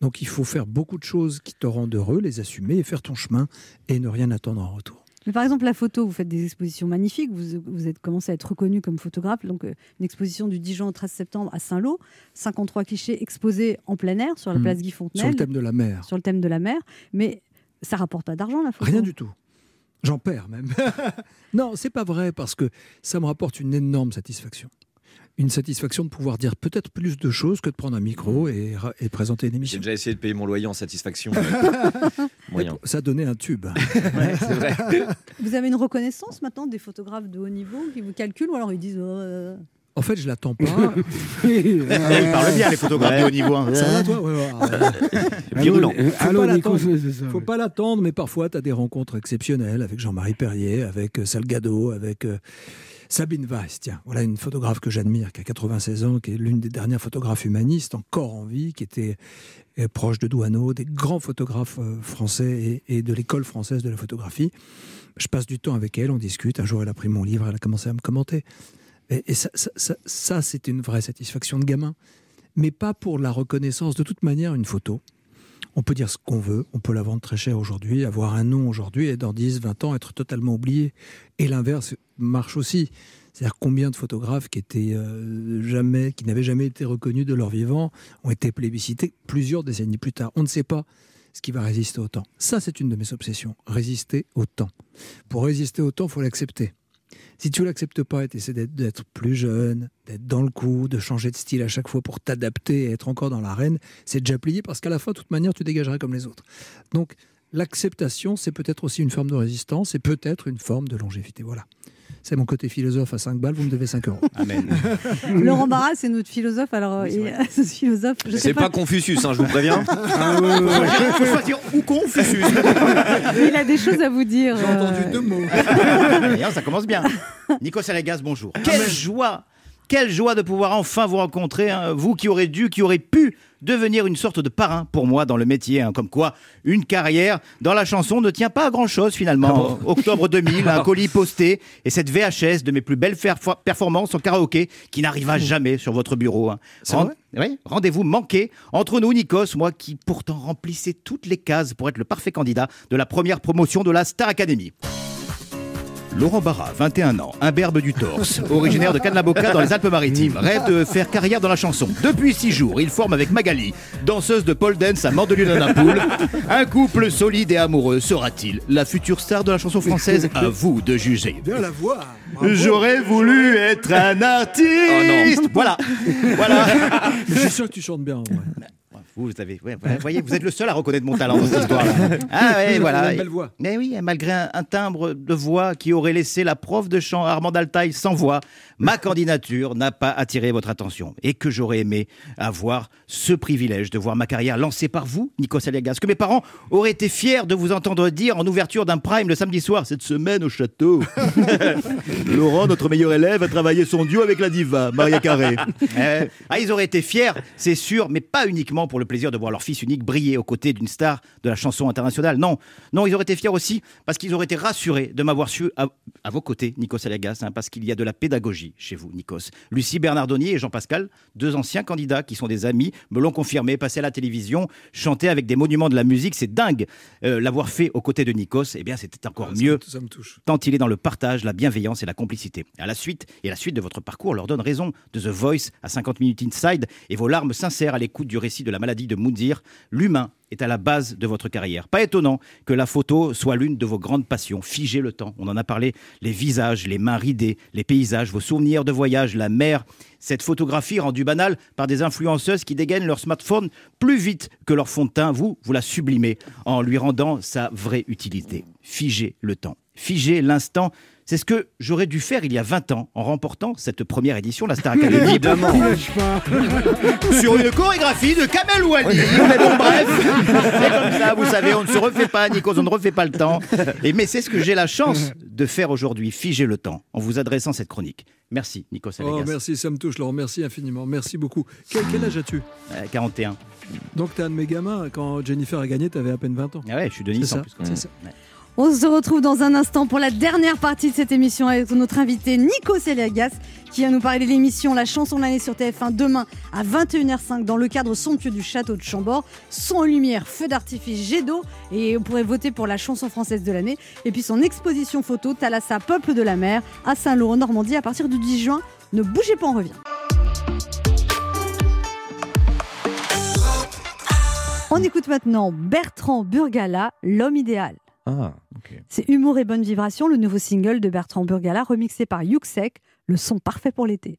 Speaker 11: Donc il faut faire beaucoup de choses qui te rendent heureux, les assumer et faire ton chemin et ne rien attendre en retour.
Speaker 2: Mais par exemple, la photo, vous faites des expositions magnifiques. Vous, vous êtes commencé à être reconnu comme photographe. Donc, euh, une exposition du 10 juin au 13 septembre à Saint-Lô. 53 clichés exposés en plein air sur la
Speaker 11: Mhm.
Speaker 2: place Guy Fontenelle.
Speaker 11: Sur le thème de la mer.
Speaker 2: Sur le thème de la mer. Mais ça rapporte pas d'argent, la photo.
Speaker 11: Rien du tout. J'en perds même. non, c'est pas vrai parce que ça me rapporte une énorme satisfaction. Une satisfaction de pouvoir dire peut-être plus de choses que de prendre un micro et, présenter une
Speaker 15: J'ai
Speaker 11: émission.
Speaker 15: déjà essayé de payer mon loyer en satisfaction. Moyen.
Speaker 11: Ça donnait un tube.
Speaker 15: vrai.
Speaker 2: Vous avez une reconnaissance maintenant des photographes de haut niveau qui vous calculent ou alors ils disent. euh,
Speaker 11: En fait, je l'attends pas.
Speaker 5: Ils parlent bien, les photographes de haut niveau. hein.
Speaker 11: Ça va, toi? Ouais, ouais.
Speaker 5: Virulent.
Speaker 11: Faut
Speaker 4: ça,
Speaker 11: Faut
Speaker 4: ouais.
Speaker 11: pas l'attendre, mais parfois, tu as des rencontres exceptionnelles avec Jean-Marie Perrier, avec euh, Salgado, avec euh, Sabine Weiss. Tiens, voilà une photographe que j'admire, qui a 96 ans, qui est l'une des dernières photographes humanistes encore en vie, qui était euh, proche de Douaneau, des grands photographes euh, français et, de l'école française de la photographie. Je passe du temps avec elle, on discute. Un jour, elle a pris mon livre, elle a commencé à me commenter. Et, ça- ça, c'est une vraie satisfaction de gamin. Mais pas pour la reconnaissance. De toute manière, une photo, on peut dire ce qu'on veut, on peut la vendre très cher aujourd'hui, avoir un nom aujourd'hui et dans 10, 20 ans être totalement oublié. Et l'inverse marche aussi. C'est-à-dire combien de photographes euh, qui n'avaient jamais été reconnus de leur vivant, ont été plébiscités plusieurs décennies plus tard. On ne sait pas ce qui va résister au temps. Ça, c'est une de mes obsessions. Résister au temps. Pour résister au temps, il faut l'accepter. Si tu l'acceptes pas et essaies d'être, d'être plus jeune, d'être dans le coup, de changer de style à chaque fois pour t'adapter et être encore dans l'arène, c'est déjà plié parce qu'à la fin, de toute manière, tu dégageras comme les autres. Donc, l'acceptation, c'est peut-être aussi une forme de résistance et peut-être une forme de longévité. Voilà. C'est mon côté philosophe à 5 balles, vous me devez 5 euros.
Speaker 5: Amen.
Speaker 2: Laurent Barra, c'est notre philosophe. Alors, et, ce philosophe, je sais
Speaker 15: C'est pas Confucius, hein, je vous préviens.
Speaker 11: Ah
Speaker 5: Il faut choisir ou Confucius.
Speaker 2: Il a des choses à vous dire.
Speaker 11: J'ai entendu
Speaker 2: euh,
Speaker 11: deux mots.
Speaker 5: D'ailleurs, ça commence bien. Nico Salagaz, bonjour. Quelle joie quelle joie de pouvoir enfin vous rencontrer, hein, vous qui aurez dû, qui aurez pu devenir une sorte de parrain pour moi dans le métier. hein, comme quoi, une carrière dans la chanson ne tient pas à grand-chose finalement. Octobre 2000, un colis posté et cette VHS de mes plus belles performances en karaoké qui n'arriva jamais sur votre bureau. hein. Rend- oui, Rendez-vous manqué entre nous, Nikos, moi qui pourtant remplissais toutes les cases pour être le parfait candidat de la première promotion de la Star Academy. Laurent Barra, 21 ans, imberbe du torse, originaire de Cannaboca dans les Alpes-Maritimes, rêve de faire carrière dans la chanson. Depuis six jours, il forme avec Magali, danseuse de pole dance à Mandelieu-Napoule. Un couple solide et amoureux sera-t-il la future star de la chanson française? À vous de juger.
Speaker 11: Bien la voix.
Speaker 5: J'aurais voulu être un artiste.
Speaker 15: Oh non.
Speaker 5: Voilà, voilà.
Speaker 11: Mais je suis sûr que tu chantes bien. en vrai.
Speaker 5: Vous, vous avez, ouais, voilà, voyez, vous êtes le seul à reconnaître mon talent dans cette histoire. Ah ouais,
Speaker 11: Elle
Speaker 5: voilà.
Speaker 11: une belle voix.
Speaker 5: Mais oui, malgré un, un timbre de voix qui aurait laissé la prof de chant Armand Altaï sans voix, ma candidature n'a pas attiré votre attention et que j'aurais aimé avoir ce privilège de voir ma carrière lancée par vous, Nikos Aliagas, que mes parents auraient été fiers de vous entendre dire en ouverture d'un prime le samedi soir cette semaine au château. Laurent, notre meilleur élève, a travaillé son duo avec la diva, Maria Carré. Euh, ah, ils auraient été fiers, c'est sûr, mais pas uniquement pour le plaisir de voir leur fils unique briller aux côtés d'une star de la chanson internationale. Non, non, ils auraient été fiers aussi parce qu'ils auraient été rassurés de m'avoir su à, à vos côtés, Nikos Aliagas, hein, parce qu'il y a de la pédagogie chez vous, Nikos. Lucie Bernardoni et Jean-Pascal, deux anciens candidats qui sont des amis, me l'ont confirmé, passé à la télévision, chanter avec des monuments de la musique, c'est dingue. Euh, L'avoir fait aux côtés de Nikos, eh bien, c'était encore
Speaker 11: Ah,
Speaker 5: mieux
Speaker 11: me- ça me touche.
Speaker 5: tant il est dans le partage, la bienveillance et la complicité. À la suite, et la suite de votre parcours leur donne raison de The Voice à 50 minutes inside et vos larmes sincères à l'écoute du récit de la maladie de Moundir. L'humain est à la base de votre carrière. Pas étonnant que la photo soit l'une de vos grandes passions. Figer le temps, on en a parlé, les visages, les mains ridées, les paysages, vos souvenirs de voyage, la mer. Cette photographie rendue banale par des influenceuses qui dégainent leur smartphone plus vite que leur fond de teint, vous, vous la sublimez en lui rendant sa vraie utilité. Figer le temps. Figer l'instant. C'est ce que j'aurais dû faire il y a 20 ans en remportant cette première édition de la Star Academy.
Speaker 15: Évidemment.
Speaker 5: Sur une chorégraphie de Kamel Ouali. Mais bon, bref, c'est comme ça, vous savez, on ne se refait pas, Nikos, on ne refait pas le temps. Et, mais c'est ce que j'ai la chance de faire aujourd'hui, figer le temps, en vous adressant cette chronique. Merci, Nikos
Speaker 11: Oh, merci, ça me touche, Laurent. Merci infiniment. Merci beaucoup. Quel, quel âge as-tu
Speaker 5: Euh, 41.
Speaker 11: Donc, t'es un de mes gamins. Quand Jennifer a gagné, t'avais à peine 20 ans.
Speaker 5: Ah ouais, je suis de Nice
Speaker 11: C'est
Speaker 5: en
Speaker 11: ça,
Speaker 5: plus. quand
Speaker 11: c'est
Speaker 5: même.
Speaker 11: ça.
Speaker 5: Ouais.
Speaker 2: On se retrouve dans un instant pour la dernière partie de cette émission avec notre invité Nico Celiagas qui va nous parler de l'émission La chanson de l'année sur TF1 demain à 21h05 dans le cadre somptueux du château de Chambord. Son lumière, feu d'artifice, jet d'eau et on pourrait voter pour la chanson française de l'année. Et puis son exposition photo Thalassa, peuple de la mer à Saint-Laurent, Normandie à partir du 10 juin. Ne bougez pas, on revient. On écoute maintenant Bertrand Burgala, L'homme idéal.
Speaker 15: Ah,
Speaker 2: C'est Humour et bonne vibration, le nouveau single de Bertrand Burgala, remixé par Yuxek, le son parfait pour l'été.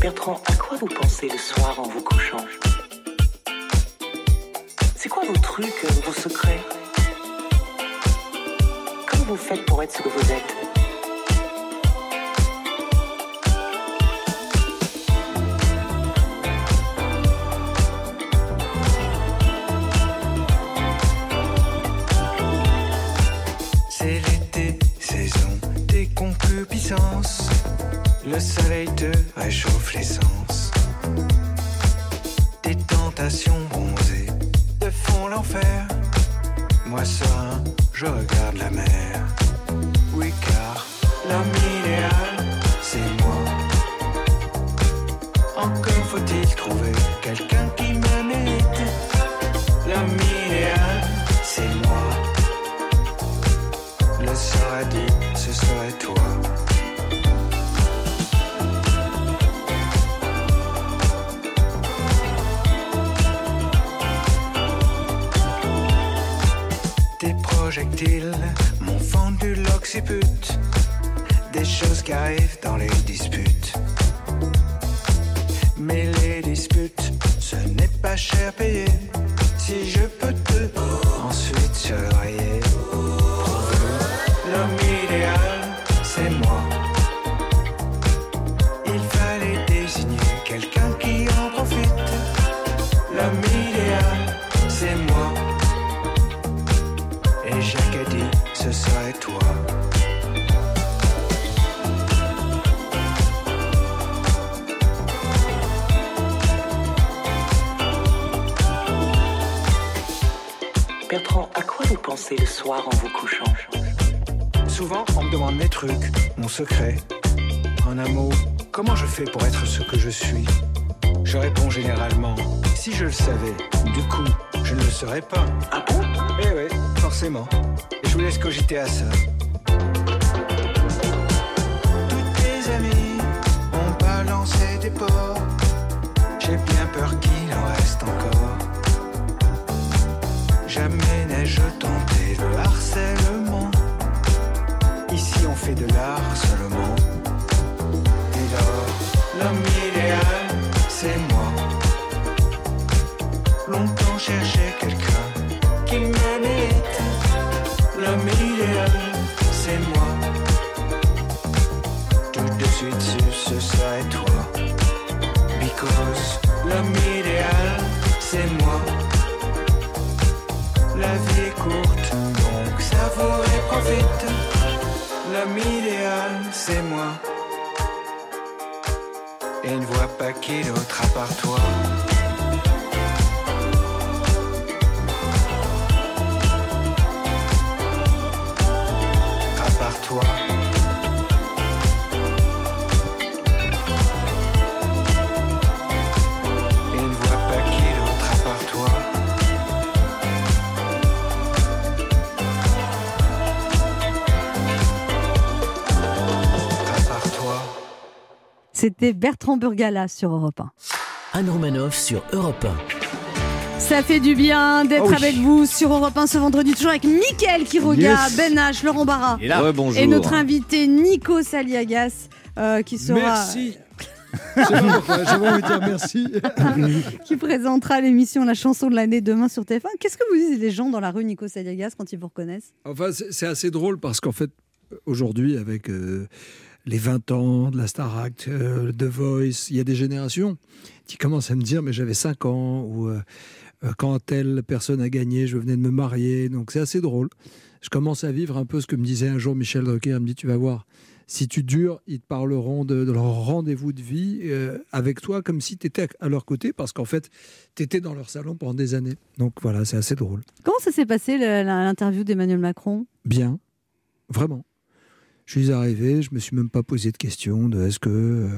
Speaker 16: Bertrand, à quoi vous pensez le soir en vous couchant? C'est quoi vos trucs, vos secrets? Comment vous faites pour être ce que vous êtes?
Speaker 17: Concupiscences. Le soleil te réchauffe l'essence. Des tentations bronzées te font l'enfer. Moi serein, je regarde la mer. Oui, car l'homme idéal, c'est moi. Encore faut-il trouver quelqu'un qui me mérite. L'homme idéal, c'est moi. Le serait dit, ce serait toi. Des projectiles m'ont fendu l'occiput. Des choses qui arrivent dans les disputes. Mais les disputes, ce n'est pas cher payé. Si je peux te ensuite se rayer. L'homme idéal,
Speaker 16: vous pensez le soir en vous couchant
Speaker 17: Souvent, on me demande mes trucs, mon secret. En un mot, comment je fais pour être ce que je suis? Je réponds généralement, si je le savais, du coup, je ne le serais pas.
Speaker 16: Ah bon?
Speaker 17: Eh oui, forcément. Et je vous laisse cogiter à ça. Toutes tes amies ont balancé des ports. J'ai bien peur qu'il en reste encore. Jamais n'ai-je tenté le harcèlement. Ici on fait de l'art seulement. L'homme idéal, c'est moi. chercher quelqu'un qui mérite. L'homme idéal, c'est moi. Tout de suite, su, ce serait toi. Because l'homme idéal, c'est moi. La vie est courte, donc savoure et profite. L'homme idéal, c'est moi. Et ne vois pas qui d'autre à part toi.
Speaker 2: C'était Bertrand Burgala sur Europe 1.
Speaker 1: Anne Romanoff sur Europe
Speaker 2: Ça fait du bien d'être
Speaker 1: Oh oui.
Speaker 2: avec vous sur Europe 1 ce vendredi, toujours avec Mickaël Quiroga,
Speaker 15: Yes.
Speaker 2: Ben H, Laurent Barra.
Speaker 15: Et là, rebonjour.
Speaker 2: Et notre invité Nico Saliagas, euh, qui sera.
Speaker 11: Merci. J'avais envie de dire merci.
Speaker 2: qui présentera l'émission La chanson de l'année demain sur TF1. Qu'est-ce que vous disent les gens dans la rue Nico Saliagas quand ils vous reconnaissent?
Speaker 11: Enfin, c'est c'est assez drôle parce qu'en fait, aujourd'hui, avec euh, les 20 ans de la Starac, euh, The Voice, il y a des générations qui commencent à me dire Mais j'avais 5 ans, ou euh, euh, quand telle personne a gagné, je venais de me marier. Donc c'est assez drôle. Je commence à vivre un peu ce que me disait un jour Michel Drucker. Il me dit Tu vas voir. Si tu dures, ils te parleront de, de leur rendez-vous de vie euh, avec toi comme si tu étais à leur côté parce qu'en fait, tu étais dans leur salon pendant des années. Donc voilà, c'est assez drôle.
Speaker 2: Comment ça s'est passé l'interview d'Emmanuel Macron?
Speaker 11: Bien, vraiment. Je suis arrivé, je me suis même pas posé de questions de est-ce que. euh,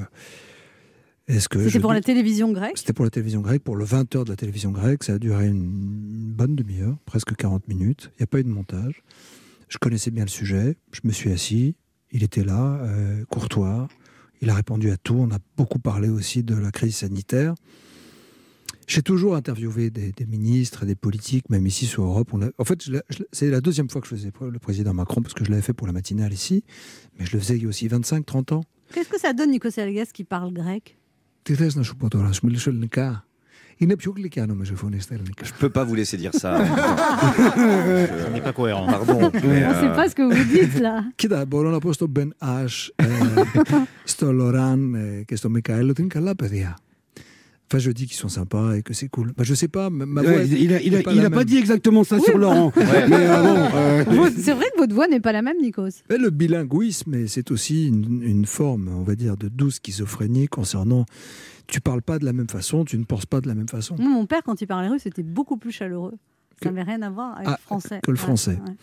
Speaker 11: est-ce que
Speaker 2: C'était pour la télévision grecque?
Speaker 11: C'était pour la télévision grecque, pour le 20h de la télévision grecque. Ça a duré une, une bonne demi-heure, presque 40 minutes. Il n'y a pas eu de montage. Je connaissais bien le sujet. Je me suis assis. Il était là, euh, courtois. Il a répondu à tout. On a beaucoup parlé aussi de la crise sanitaire. J'ai toujours interviewé des, des ministres et des politiques, même ici sur Europe. On a- en fait, je l'ai- je l'ai- c'est la deuxième fois que je faisais le président Macron, parce que je l'avais fait pour la matinale ici, mais je le faisais il y a aussi 25-30 ans.
Speaker 2: Qu'est-ce que ça donne Nico Saliagas qui parle grec
Speaker 11: Τι θες να σου πω τώρα, να σου μιλήσω ελληνικά. Είναι πιο γλυκιά νομίζω φωνή στα ελληνικά.
Speaker 15: Je peux pas vous laisser dire ça. On n'est pas cohérent. Pardon. mais,
Speaker 2: On ne sait
Speaker 15: euh,
Speaker 2: pas ce que vous dites là.
Speaker 11: Κοίτα, μπορώ να πω στον Μπεν Άσ, ε, στο Λοράν ε, και στο Μικαέλ ότι είναι καλά παιδιά. Enfin, je dis qu'ils sont sympas et que c'est cool. Bah, je sais pas, ma
Speaker 4: Ouais,
Speaker 11: voix.
Speaker 4: il il a, il a-
Speaker 11: est pas
Speaker 4: il
Speaker 11: la
Speaker 4: a pas
Speaker 11: même.
Speaker 4: dit exactement ça sur Laurent.
Speaker 11: Ouais.
Speaker 4: Euh, bon, euh,
Speaker 2: C'est vrai que votre voix n'est pas la même, Nikos.
Speaker 11: Mais le bilinguisme, c'est aussi une, une forme, on va dire, de douce schizophrénie concernant. Tu parles pas de la même façon, tu ne penses pas de la même façon.
Speaker 2: Moi, mon père, quand il parlait russe, c'était beaucoup plus chaleureux. Ça n'avait rien à voir avec
Speaker 11: Ah,
Speaker 2: le français.
Speaker 11: que le français.
Speaker 2: ouais.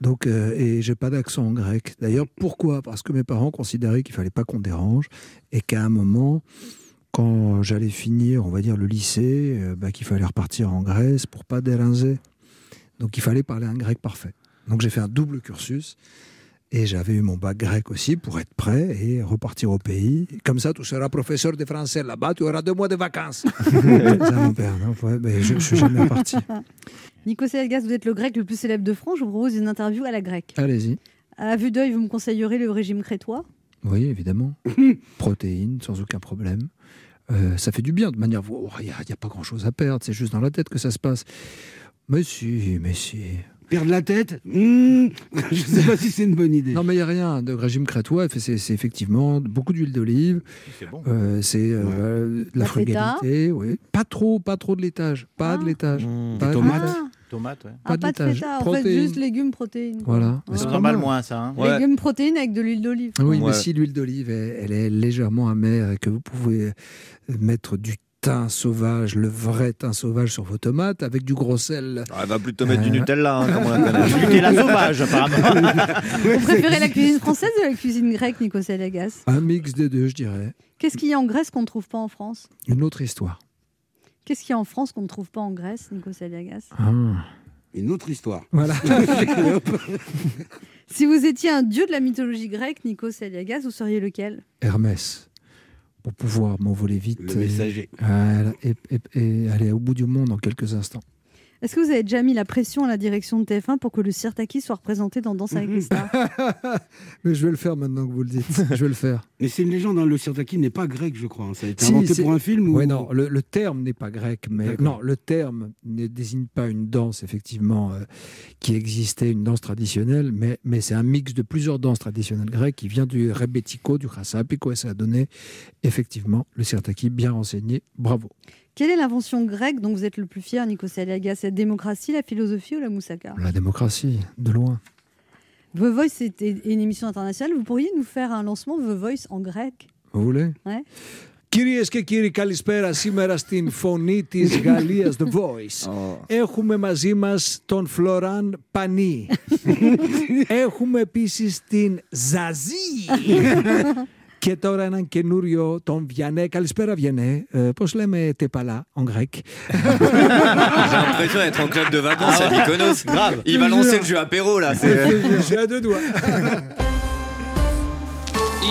Speaker 11: Donc, euh, et j'ai pas d'accent en grec. D'ailleurs, pourquoi? Parce que mes parents considéraient qu'il fallait pas qu'on dérange et qu'à un moment, quand j'allais finir, on va dire le lycée, euh, bah, qu'il fallait repartir en Grèce pour pas déranger. Donc, il fallait parler un grec parfait. Donc, j'ai fait un double cursus et j'avais eu mon bac grec aussi pour être prêt et repartir au pays. Comme ça, tu seras professeur de français là-bas, tu auras deux mois de vacances. Ça, mon père, non, ouais, mais je, je suis jamais parti.
Speaker 2: Nico Saliagas, vous êtes le grec le plus célèbre de France. Je vous propose une interview à la grecque.
Speaker 11: Allez-y.
Speaker 2: À vue d'œil, vous me conseillerez le régime crétois
Speaker 11: Oui, évidemment. Protéines, sans aucun problème. Euh, ça fait du bien, de manière. Il n'y a, y a pas grand-chose à perdre, c'est juste dans la tête que ça se passe. Mais si, mais si.
Speaker 4: Perdre la tête? Hmm, Je ne sais pas si c'est une bonne idée.
Speaker 11: Non, mais il n'y a rien de régime crétois. C'est effectivement beaucoup d'huile d'olive. Euh, c'est euh, de la,
Speaker 2: La
Speaker 11: frugalité. Oui. Pas trop, pas trop de laitage. Pas de laitage.
Speaker 15: Mmh.
Speaker 11: Pas
Speaker 15: Des
Speaker 11: de
Speaker 15: tomates.
Speaker 11: laitage.
Speaker 15: Tomates, ouais.
Speaker 2: Ah, pas de feta, en fait, juste légumes, protéines.
Speaker 11: Voilà.
Speaker 2: Ah.
Speaker 11: Mais c'est pas
Speaker 15: normal
Speaker 11: mal.
Speaker 15: moins ça. hein.
Speaker 2: Légumes, protéines avec de l'huile d'olive.
Speaker 11: Oui,
Speaker 15: Ouais.
Speaker 11: mais si l'huile d'olive, elle, elle est légèrement amère et que vous pouvez mettre du thym sauvage, le vrai thym sauvage sur vos tomates, avec du gros sel.
Speaker 15: Ah, elle va plutôt mettre du
Speaker 11: Euh,
Speaker 15: Nutella, hein, comme on la connaît. Du Nutella sauvage, apparemment.
Speaker 2: Vous préférez la cuisine française ou la cuisine grecque, Nico Saliagas
Speaker 11: Un mix des deux, je dirais.
Speaker 2: Qu'est-ce qu'il y a en Grèce qu'on ne trouve pas en France?
Speaker 11: Une autre histoire.
Speaker 2: Qu'est-ce qu'il y a en France qu'on ne trouve pas en Grèce, Nico Saliagas?
Speaker 11: Ah.
Speaker 4: Une autre histoire.
Speaker 11: Voilà.
Speaker 2: Si vous étiez un dieu de la mythologie grecque, Nico Saliagas, vous seriez lequel?
Speaker 11: Hermès, pour pouvoir m'envoler vite.
Speaker 4: Le messager.
Speaker 11: Et, voilà, et- et- et aller au bout du monde en quelques instants.
Speaker 2: Est-ce que vous avez déjà mis la pression à la direction de TF1 pour que le Sirtaki soit représenté dans Danse avec les stars?
Speaker 11: Mais je vais le faire maintenant que vous le dites. je vais le faire.
Speaker 4: Mais c'est une légende, hein, le Sirtaki n'est pas grec, je crois. hein. Ça a été
Speaker 11: Si,
Speaker 4: inventé pour un film ou...
Speaker 11: Ouais, non, le, le terme n'est pas grec, mais non, le terme ne désigne pas une danse effectivement euh, qui existait, une danse traditionnelle, mais, mais c'est un mix de plusieurs danses traditionnelles grecques qui vient du rebetiko, du chasapiko, et ça a donné effectivement le sirtaki bien renseigné. Bravo.
Speaker 2: Quelle est l'invention grecque dont vous êtes le plus fier, Nikos Aliagas La démocratie, la philosophie ou la moussaka
Speaker 11: La démocratie, de loin.
Speaker 2: The Voice c'était une émission internationale. Vous pourriez nous faire un lancement The Voice en grec
Speaker 11: Vous voulez
Speaker 2: Ouais.
Speaker 17: Κυρίες και κύριοι, καλησπέρα. Σήμερα στην φωνή της Γαλλίας The Voice έχουμε μαζί μας τον Φλωράν Πανί. έχουμε επίσης την Ζαζί. Και τώρα έναν καινούριο, τον Βιανέ. Καλησπέρα Βιανέ. Ε, πώς λέμε τεπαλά en grec
Speaker 3: J'ai l'impression d'être en club de vacances à Mykonos. Grave. Il va lancer le jeu apéro là. c'est-
Speaker 17: J'ai à deux doigts.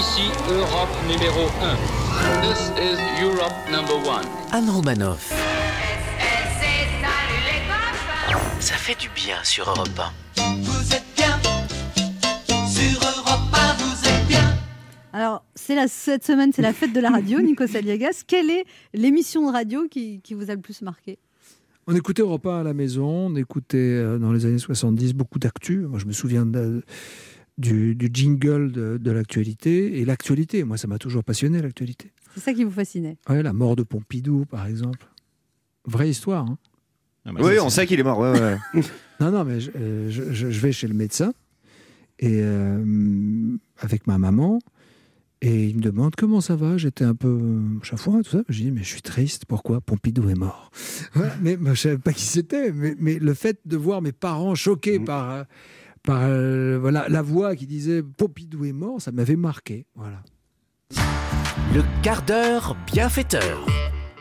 Speaker 18: Ici Europe numéro 1. This is Europe number 1.
Speaker 1: Anne Romanoff. Ça fait du bien sur Europe 1.
Speaker 10: Vous êtes bien sur Europe 1, vous êtes bien.
Speaker 2: Alors, c'est la, cette semaine, c'est la fête de la radio, Nikos Aliagas. Quelle est l'émission de radio qui, qui vous a le plus marqué?
Speaker 11: On écoutait Europe 1 à la maison, on écoutait euh, dans les années 70 beaucoup d'actu. Moi, je me souviens de- du, du jingle de, de l'actualité. Et l'actualité, moi, ça m'a toujours passionné, l'actualité.
Speaker 2: C'est ça qui vous fascinait?
Speaker 11: Ouais, la mort de Pompidou, par exemple. Vraie histoire. Hein.
Speaker 3: Oui, on sait qu'il est mort. Ouais, ouais.
Speaker 11: Non, non, mais je, euh, je- je- je vais chez le médecin et euh, avec ma maman et il me demande comment ça va? J'étais un peu chafouin, tout ça. Je dis mais je suis triste. Pourquoi? Pompidou est mort. Voilà, mais moi, je savais pas qui c'était. Mais, mais le fait de voir mes parents choqués par euh, par euh, voilà la voix qui disait Pompidou est mort, ça m'avait marqué. Voilà.
Speaker 1: Le quart d'heure bienfaiteur.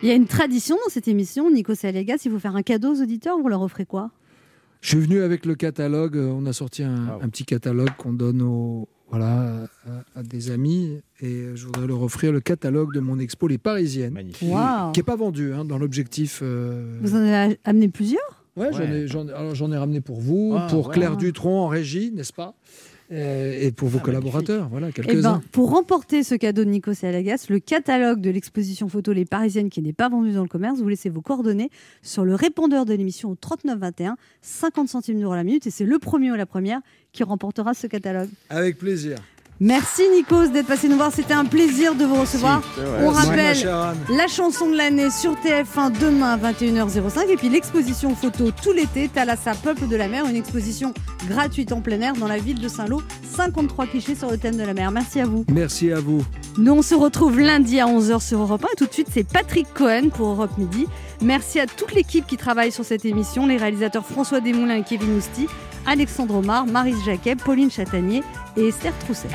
Speaker 2: Il y a une tradition dans cette émission, Nikos Aliagas. Il faut faire un cadeau aux auditeurs. Vous leur offrez quoi?
Speaker 11: Je suis venu avec le catalogue. euh, On a sorti un, un petit catalogue qu'on donne aux, voilà, à, à des amis. Et je voudrais leur offrir le catalogue de mon expo Les Parisiennes.
Speaker 2: Wow.
Speaker 11: Qui n'est pas vendu hein, dans l'objectif. euh,
Speaker 2: Vous en avez amené plusieurs?
Speaker 11: Ouais, j'en ai, j'en ai- alors j'en ai ramené pour vous,
Speaker 2: Ah,
Speaker 11: pour
Speaker 2: ouais.
Speaker 11: Claire Dutronc en régie, n'est-ce pas? Euh, Et pour vos collaborateurs, voilà,
Speaker 2: Eh
Speaker 11: quelques-uns.
Speaker 2: ben, pour remporter ce cadeau de Nikos Aliagas, le catalogue de l'exposition photo Les Parisiennes qui n'est pas vendu dans le commerce, vous laissez vos coordonnées sur le répondeur de l'émission au 3921, 50 centimes d'euros la minute, et c'est le premier ou la première qui remportera ce catalogue.
Speaker 11: Avec plaisir.
Speaker 2: Merci Nikos d'être passé nous voir, c'était un plaisir de vous recevoir.
Speaker 11: Si.
Speaker 2: On rappelle la chanson de l'année sur TF1 demain à 21h05 et puis l'exposition photo tout l'été, Thalassa Peuple de la mer, une exposition gratuite en plein air dans la ville de Saint-Lô, 53 clichés sur le thème de la mer. Merci à vous.
Speaker 11: Merci à vous.
Speaker 2: Nous, on se retrouve lundi à 11h sur Europe 1. Et tout de suite, c'est Patrick Cohen pour Europe Midi. Merci à toute l'équipe qui travaille sur cette émission, les réalisateurs François Desmoulins et Kevin Ousti, Alexandre Omar, Marise Jacquet, Pauline Chatanier et Esther Trousset.